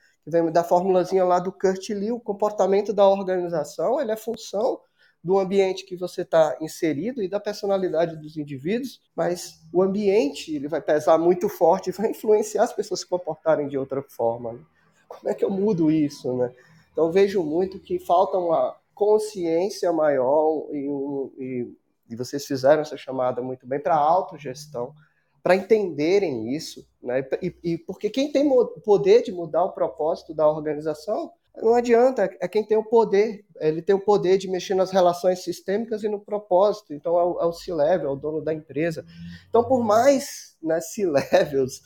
da formulazinha lá do Kurt Lee, o comportamento da organização, ele é função do ambiente que você está inserido e da personalidade dos indivíduos, mas o ambiente ele vai pesar muito forte e vai influenciar as pessoas se comportarem de outra forma. Né? Como é que eu mudo isso, né? Então vejo muito que falta uma consciência maior e, um, e, e vocês fizeram essa chamada muito bem para autogestão, para entenderem isso, né? E, e porque quem tem poder de mudar o propósito da organização não adianta, é quem tem o poder, ele tem o poder de mexer nas relações sistêmicas e no propósito, então é o, é o C-Level, é o dono da empresa. Então, por mais né, C-Levels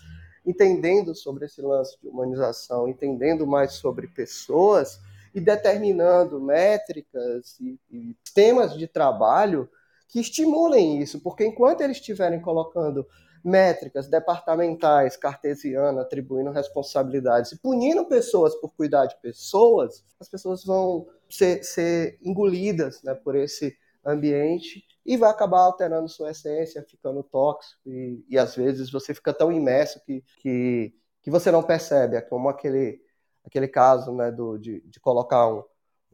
entendendo sobre esse lance de humanização, entendendo mais sobre pessoas e determinando métricas e, e temas de trabalho que estimulem isso, porque enquanto eles estiverem colocando métricas departamentais, cartesiana, atribuindo responsabilidades e punindo pessoas por cuidar de pessoas, as pessoas vão ser, ser engolidas né, por esse ambiente e vai acabar alterando sua essência, ficando tóxico e, e às vezes você fica tão imerso que, que, que você não percebe, é como aquele, aquele caso né, do, de, de colocar um,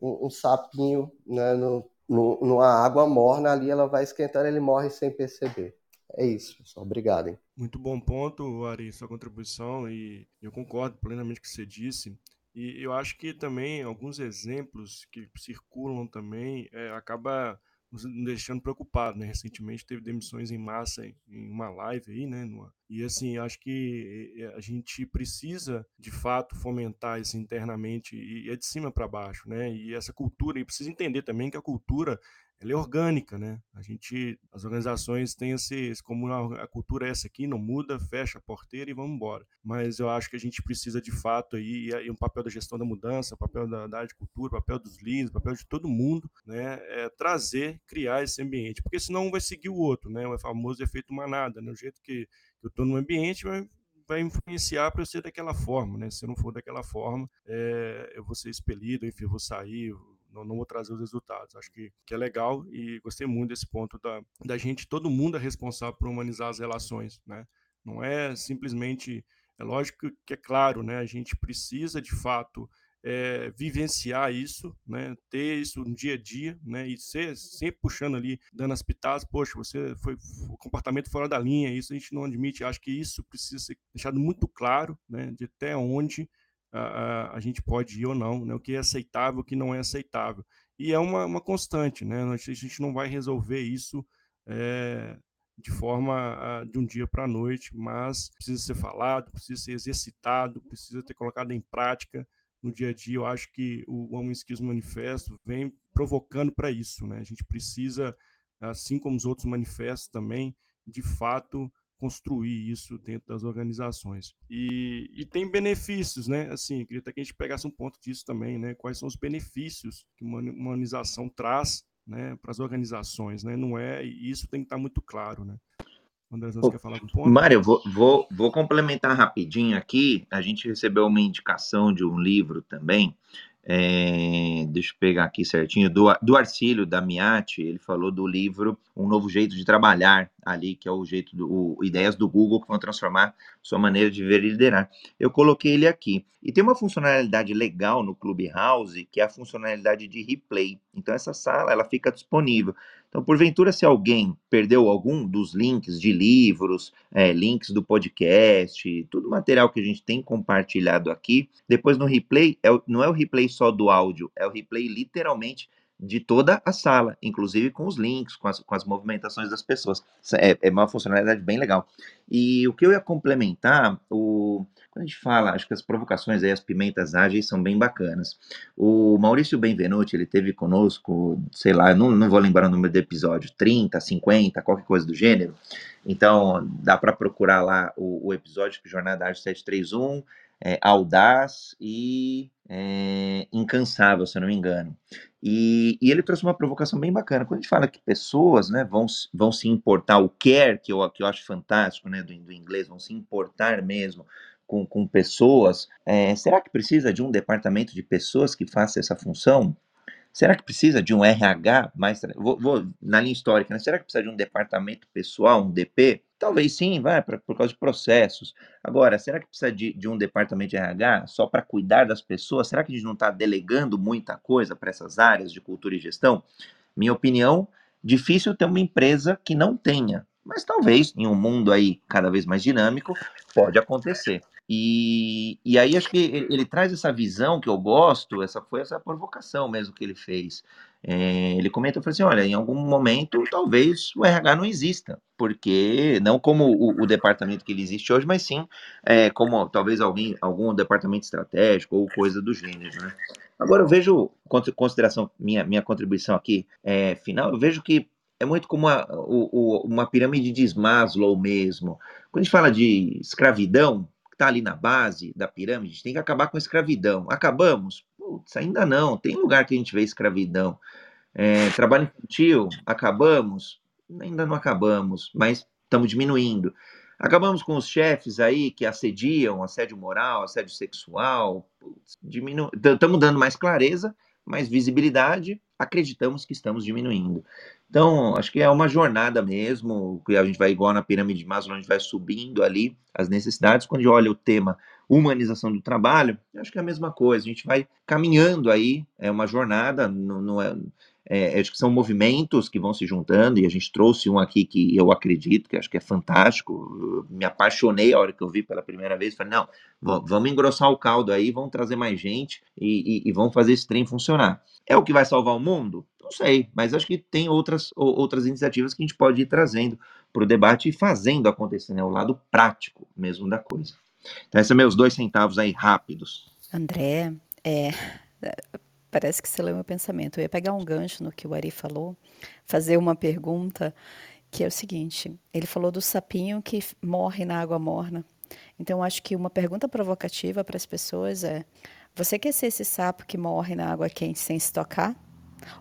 um, um sapinho né, no, no, numa água morna ali, ela vai esquentando, ele morre sem perceber. É isso, pessoal. Obrigado. Hein? Muito bom ponto, Ari, sua contribuição, e eu concordo plenamente com o que você disse. E eu acho que também alguns exemplos que circulam também é, acaba nos deixando preocupado, né? Recentemente teve demissões em massa em uma live aí, né? E assim, acho que eh, a gente precisa de fato fomentar isso internamente e é de cima para baixo, né? E essa cultura, e precisa entender também que a cultura ela é orgânica, né? A gente, as organizações têm esse, esse como a, cultura é essa aqui, não muda, fecha a porteira e vamos embora. Mas eu acho que a gente precisa de fato aí, e um papel da gestão da mudança, papel da, da área de cultura, papel dos líderes, papel de todo mundo, né? É trazer, criar esse ambiente, porque senão um vai seguir o outro, né? O famoso efeito manada, né? O jeito que eu estou no ambiente vai, vai influenciar para eu ser daquela forma, né? Se eu não for daquela forma, é, eu vou ser expelido, enfim, eu vou sair, não, não vou trazer os resultados. Acho que, que é legal e gostei muito desse ponto da, da gente, todo mundo é responsável por humanizar as relações, né? Não é simplesmente. É lógico que é claro, né? A gente precisa de fato é, vivenciar isso, né, ter isso no dia a dia, né, e ser sempre puxando ali, dando as pitadas, poxa, você foi comportamento fora da linha, isso a gente não admite, acho que isso precisa ser deixado muito claro, né, de até onde a, a, a gente pode ir ou não, né, o que é aceitável, o que não é aceitável. E é uma, uma constante, né, a gente não vai resolver isso é, de forma de um dia para a noite, mas precisa ser falado, precisa ser exercitado, precisa ter colocado em prática, no dia a dia, eu acho que o Homem Skills Manifesto vem provocando para isso. Né? A gente precisa, assim como os outros manifestos também, de fato, construir isso dentro das organizações. E, e tem benefícios, né? Assim, queria até que a gente pegasse um ponto disso também, né? Quais são os benefícios que uma humanização traz né, para as organizações, né? Não é, e isso tem que estar muito claro, né? Você quer falar ponto? Mário, eu vou, vou, vou complementar rapidinho aqui. A gente recebeu uma indicação de um livro também. É, deixa eu pegar aqui certinho, do, do Arcílio da Miati, ele falou do livro Um Novo Jeito de Trabalhar, ali, que é o jeito do o, ideias do Google que vão transformar sua maneira de ver e liderar. Eu coloquei ele aqui. E tem uma funcionalidade legal no Clubhouse, que é a funcionalidade de replay. Então essa sala ela fica disponível. Então, porventura, se alguém perdeu algum dos links de livros, é, links do podcast, tudo material que a gente tem compartilhado aqui, depois no replay, é, não é o replay só do áudio, é o replay literalmente de toda a sala, inclusive com os links, com as, com as movimentações das pessoas. É, é, uma funcionalidade bem legal. E o que eu ia complementar, o, quando a gente fala, acho que as provocações aí, as pimentas ágeis são bem bacanas. O Maurício Benvenuti, ele teve conosco, sei lá, não, não vou lembrar o número do episódio, 30, 50, qualquer coisa do gênero. Então, dá para procurar lá o, o episódio que Jornada Ágil 731, é, Audaz e é, Incansável, se eu não me engano. E, e, ele trouxe uma provocação bem bacana. Quando a gente fala que pessoas né, vão, vão se importar, o care, que eu, que eu acho fantástico né, do, do inglês, vão se importar mesmo com, com pessoas, é, será que precisa de um departamento de pessoas que faça essa função? Será que precisa de um RH mais. Vou, vou, na linha histórica, né? será que precisa de um departamento pessoal, um DP? Talvez sim, vai, pra, por causa de processos. Agora, será que precisa de, de um departamento de RH só para cuidar das pessoas? Será que a gente não está delegando muita coisa para essas áreas de cultura e gestão? Minha opinião, difícil ter uma empresa que não tenha. Mas talvez, em um mundo aí cada vez mais dinâmico, pode acontecer. E, e aí acho que ele, ele traz essa visão que eu gosto, essa foi essa provocação mesmo que ele fez. É, ele comenta assim: olha, em algum momento talvez o RH não exista, porque não como o, o departamento que ele existe hoje, mas sim é, como talvez alguém, algum departamento estratégico ou coisa do gênero. Né? Agora eu vejo, consideração, minha, minha contribuição aqui é, final, eu vejo que é muito como uma, uma pirâmide de Maslow mesmo. Quando a gente fala de escravidão, está ali na base da pirâmide, tem que acabar com a escravidão. Acabamos? Putz, ainda não. Tem lugar que a gente vê escravidão. É, trabalho infantil, acabamos? Ainda não acabamos, mas estamos diminuindo. Acabamos com os chefes aí que assediam, assédio moral, assédio sexual. Estamos dando mais clareza, mais visibilidade, acreditamos que estamos diminuindo. Então, acho que é uma jornada mesmo, que a gente vai igual na pirâmide de Maslow, a gente vai subindo ali as necessidades. Quando a gente olha o tema humanização do trabalho, acho que é a mesma coisa, a gente vai caminhando aí, é uma jornada, não, não é, é, acho que são movimentos que vão se juntando, e a gente trouxe um aqui que eu acredito, que acho que é fantástico, me apaixonei a hora que eu vi pela primeira vez, falei, não, vamos engrossar o caldo aí, vamos trazer mais gente e, e, e vamos fazer esse trem funcionar. É o que vai salvar o mundo? Não sei, mas acho que tem outras, outras iniciativas que a gente pode ir trazendo para o debate e fazendo acontecer, né? O lado prático mesmo da coisa. Então, esses são meus dois centavos aí rápidos. André, é, parece que você leu meu pensamento. Eu ia pegar um gancho no que o Ari falou, fazer uma pergunta, que é o seguinte: ele falou do sapinho que morre na água morna. Então, acho que uma pergunta provocativa para as pessoas é: você quer ser esse sapo que morre na água quente sem se tocar?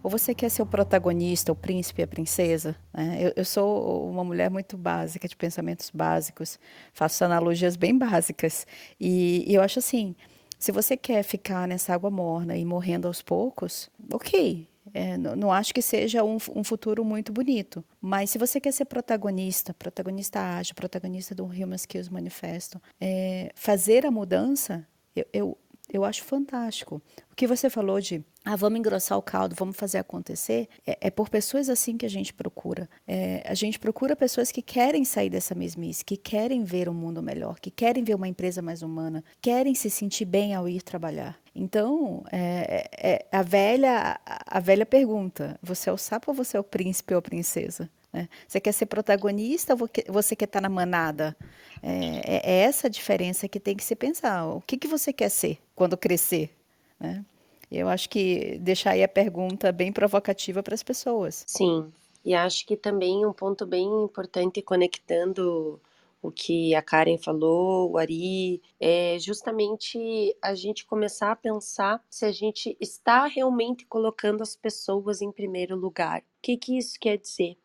Ou você quer ser o protagonista, o príncipe, a princesa? Né? Eu, eu, sou uma mulher muito básica, de pensamentos básicos, faço analogias bem básicas. E, e eu acho assim: se você quer ficar nessa água morna e morrendo aos poucos, ok, É, não, não, acho que seja um, um, futuro muito bonito. Mas se você quer ser protagonista, protagonista ágil, protagonista do Human Skills Manifesto, é, fazer a mudança, eu, eu, eu acho fantástico. O que você falou de ah, vamos engrossar o caldo, vamos fazer acontecer, é, é por pessoas assim que a gente procura. É, a gente procura pessoas que querem sair dessa mesmice, que querem ver um mundo melhor, que querem ver uma empresa mais humana, querem se sentir bem ao ir trabalhar. Então, é, é, é a, velha, a velha pergunta: você é o sapo ou você é o príncipe ou a princesa? Né? Você quer ser protagonista ou você quer estar na manada? É, é, é, essa a diferença que tem que se pensar. O que, que você quer ser quando crescer? Né? Eu acho que deixar aí a pergunta bem provocativa para as pessoas. Sim, e acho que também um ponto bem importante conectando o que a Karen falou, o Ari, é justamente a gente começar a pensar se a gente está realmente colocando as pessoas em primeiro lugar. O que, que isso quer dizer?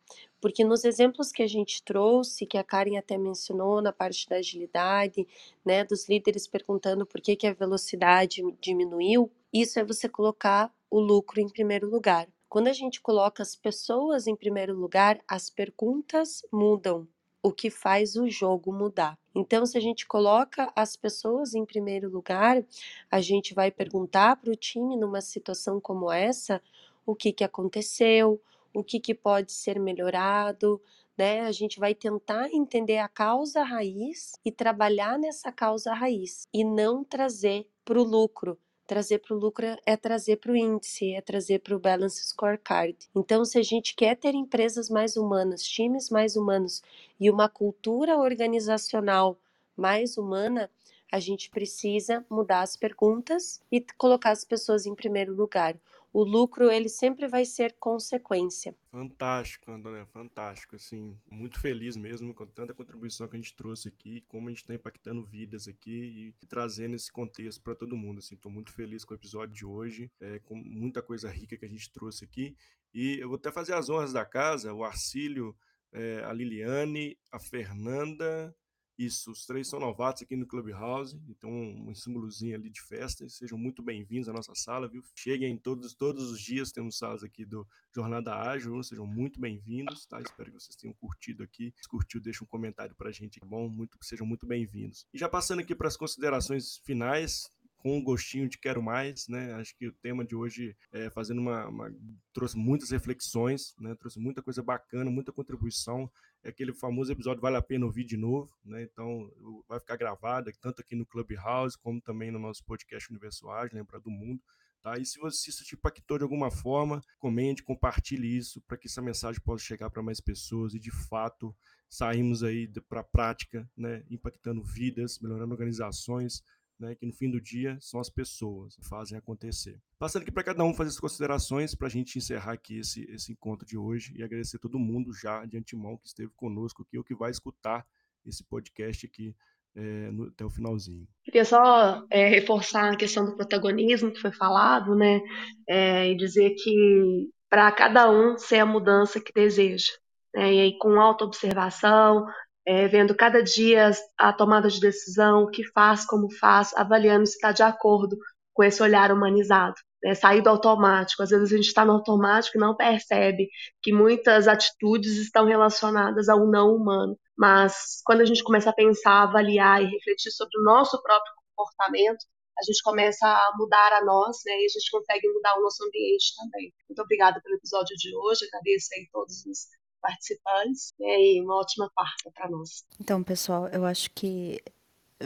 Porque nos exemplos que a gente trouxe, que a Karen até mencionou na parte da agilidade, né, dos líderes perguntando por que, que a velocidade diminuiu, isso é você colocar o lucro em primeiro lugar. Quando a gente coloca as pessoas em primeiro lugar, as perguntas mudam, o que faz o jogo mudar. Então, se a gente coloca as pessoas em primeiro lugar, a gente vai perguntar para o time numa situação como essa o que, que aconteceu, o que, que pode ser melhorado, né? A gente vai tentar entender a causa raiz e trabalhar nessa causa raiz e não trazer para o lucro, trazer para o lucro é trazer para o índice, é trazer para o balance scorecard. Então, se a gente quer ter empresas mais humanas, times mais humanos e uma cultura organizacional mais humana, a gente precisa mudar as perguntas e colocar as pessoas em primeiro lugar o lucro ele sempre vai ser consequência. Fantástico, Antônia, fantástico, assim, muito feliz mesmo com tanta contribuição que a gente trouxe aqui, como a gente está impactando vidas aqui e, trazendo esse contexto para todo mundo, assim, estou muito feliz com o episódio de hoje, é, com muita coisa rica que a gente trouxe aqui, e eu vou até fazer as honras da casa, o Arcílio, é, a Liliane, a Fernanda, isso, os três são novatos aqui no Clubhouse, então um, símbolozinho ali de festa. Sejam muito bem-vindos à nossa sala, viu? Cheguem todos, todos os dias, temos salas aqui do Jornada Ágil, sejam muito bem-vindos, tá? Espero que vocês tenham curtido aqui. Se curtiu, deixa um comentário pra gente, tá bom? Muito, sejam muito bem-vindos. E já passando aqui para as considerações finais, com um gostinho de quero mais, né? Acho que o tema de hoje é fazendo uma, uma, trouxe muitas reflexões, né? Trouxe muita coisa bacana, muita contribuição é aquele famoso episódio vale a pena ouvir de novo, né? Então vai ficar gravado tanto aqui no Clubhouse como também no nosso podcast Universo Ágil, lembra do mundo. Tá? E se você se te impactou de alguma forma, comente, compartilhe isso para que essa mensagem possa chegar para mais pessoas e de fato saímos aí para a prática, né? impactando vidas, melhorando organizações, né, que no fim do dia são as pessoas que fazem acontecer. Passando aqui para cada um fazer as considerações para a gente encerrar aqui esse, esse encontro de hoje e agradecer todo mundo já de antemão que esteve conosco aqui ou que vai escutar esse podcast aqui é, no, até o finalzinho. Queria só é, reforçar a questão do protagonismo que foi falado, né, é, e dizer que para cada um ser a mudança que deseja. Né, e aí com autoobservação, é, vendo cada dia a tomada de decisão, o que faz, como faz, avaliando se está de acordo com esse olhar humanizado. Né? Sair do automático. Às vezes a gente está no automático e não percebe que muitas atitudes estão relacionadas ao não humano. Mas quando a gente começa a pensar, avaliar e refletir sobre o nosso próprio comportamento, a gente começa a mudar a nós, né, e a gente consegue mudar o nosso ambiente também. Muito obrigada pelo episódio de hoje, agradeço aí todos os participantes né, e uma ótima quarta para nós. Então, pessoal, eu acho que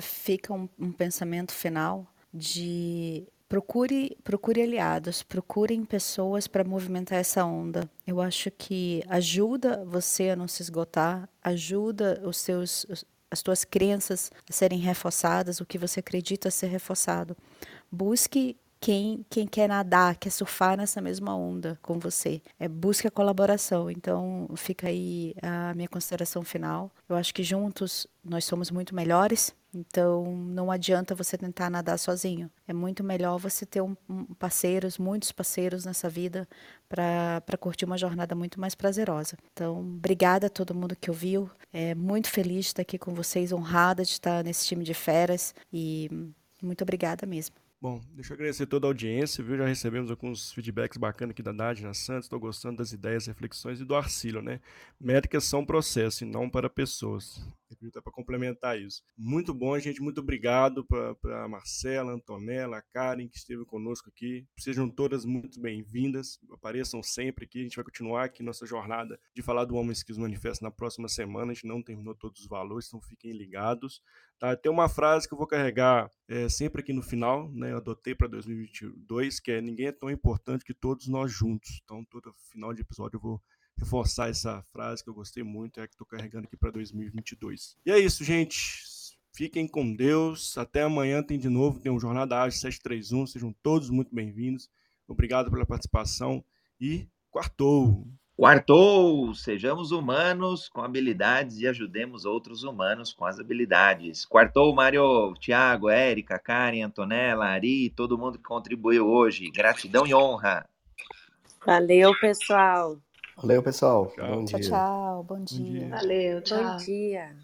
fica um, um pensamento final de procure procure aliados, procurem pessoas para movimentar essa onda. Eu acho que ajuda você a não se esgotar, ajuda os seus as tuas crenças a serem reforçadas, o que você acredita ser reforçado. Busque quem, quem quer nadar, quer surfar nessa mesma onda com você. É, busque a colaboração. Então, fica aí a minha consideração final. Eu acho que juntos nós somos muito melhores. Então, não adianta você tentar nadar sozinho. É muito melhor você ter um, um parceiros, muitos parceiros nessa vida, para curtir uma jornada muito mais prazerosa. Então, obrigada a todo mundo que ouviu. É muito feliz de estar aqui com vocês, honrada de estar nesse time de feras. E muito obrigada mesmo. Bom, deixa eu agradecer toda a audiência, viu? Já recebemos alguns feedbacks bacanas aqui da Nádia Santos, estou gostando das ideias, reflexões e do Arcílio, né? Métricas são processo e não para pessoas. Para complementar isso. Muito bom, gente. Muito obrigado para Marcela, Antonella, Karen, que esteve conosco aqui. Sejam todas muito bem-vindas. Apareçam sempre aqui. A gente vai continuar aqui nossa jornada de falar do Homem Skills Manifesto na próxima semana. A gente não terminou todos os valores, então fiquem ligados. Tá? Tem uma frase que eu vou carregar é, sempre aqui no final, né? Eu adotei para 2022, que é ninguém é tão importante que todos nós juntos. Então, todo final de episódio eu vou reforçar essa frase que eu gostei muito, é que estou carregando aqui para 2022. E é isso, gente. Fiquem com Deus. Até amanhã tem de novo, tem um Jornada Ágil 731. Sejam todos muito bem-vindos. Obrigado pela participação e quartou! Quartou! Sejamos humanos com habilidades e ajudemos outros humanos com as habilidades. Quartou, Mário, Tiago, Érica, Karen, Antonella, Ari, todo mundo que contribuiu hoje. Gratidão e honra. Valeu, pessoal. Valeu, pessoal. Tchau. Bom Tchau, dia. tchau. Bom dia. dia. Valeu, tchau. Bom dia.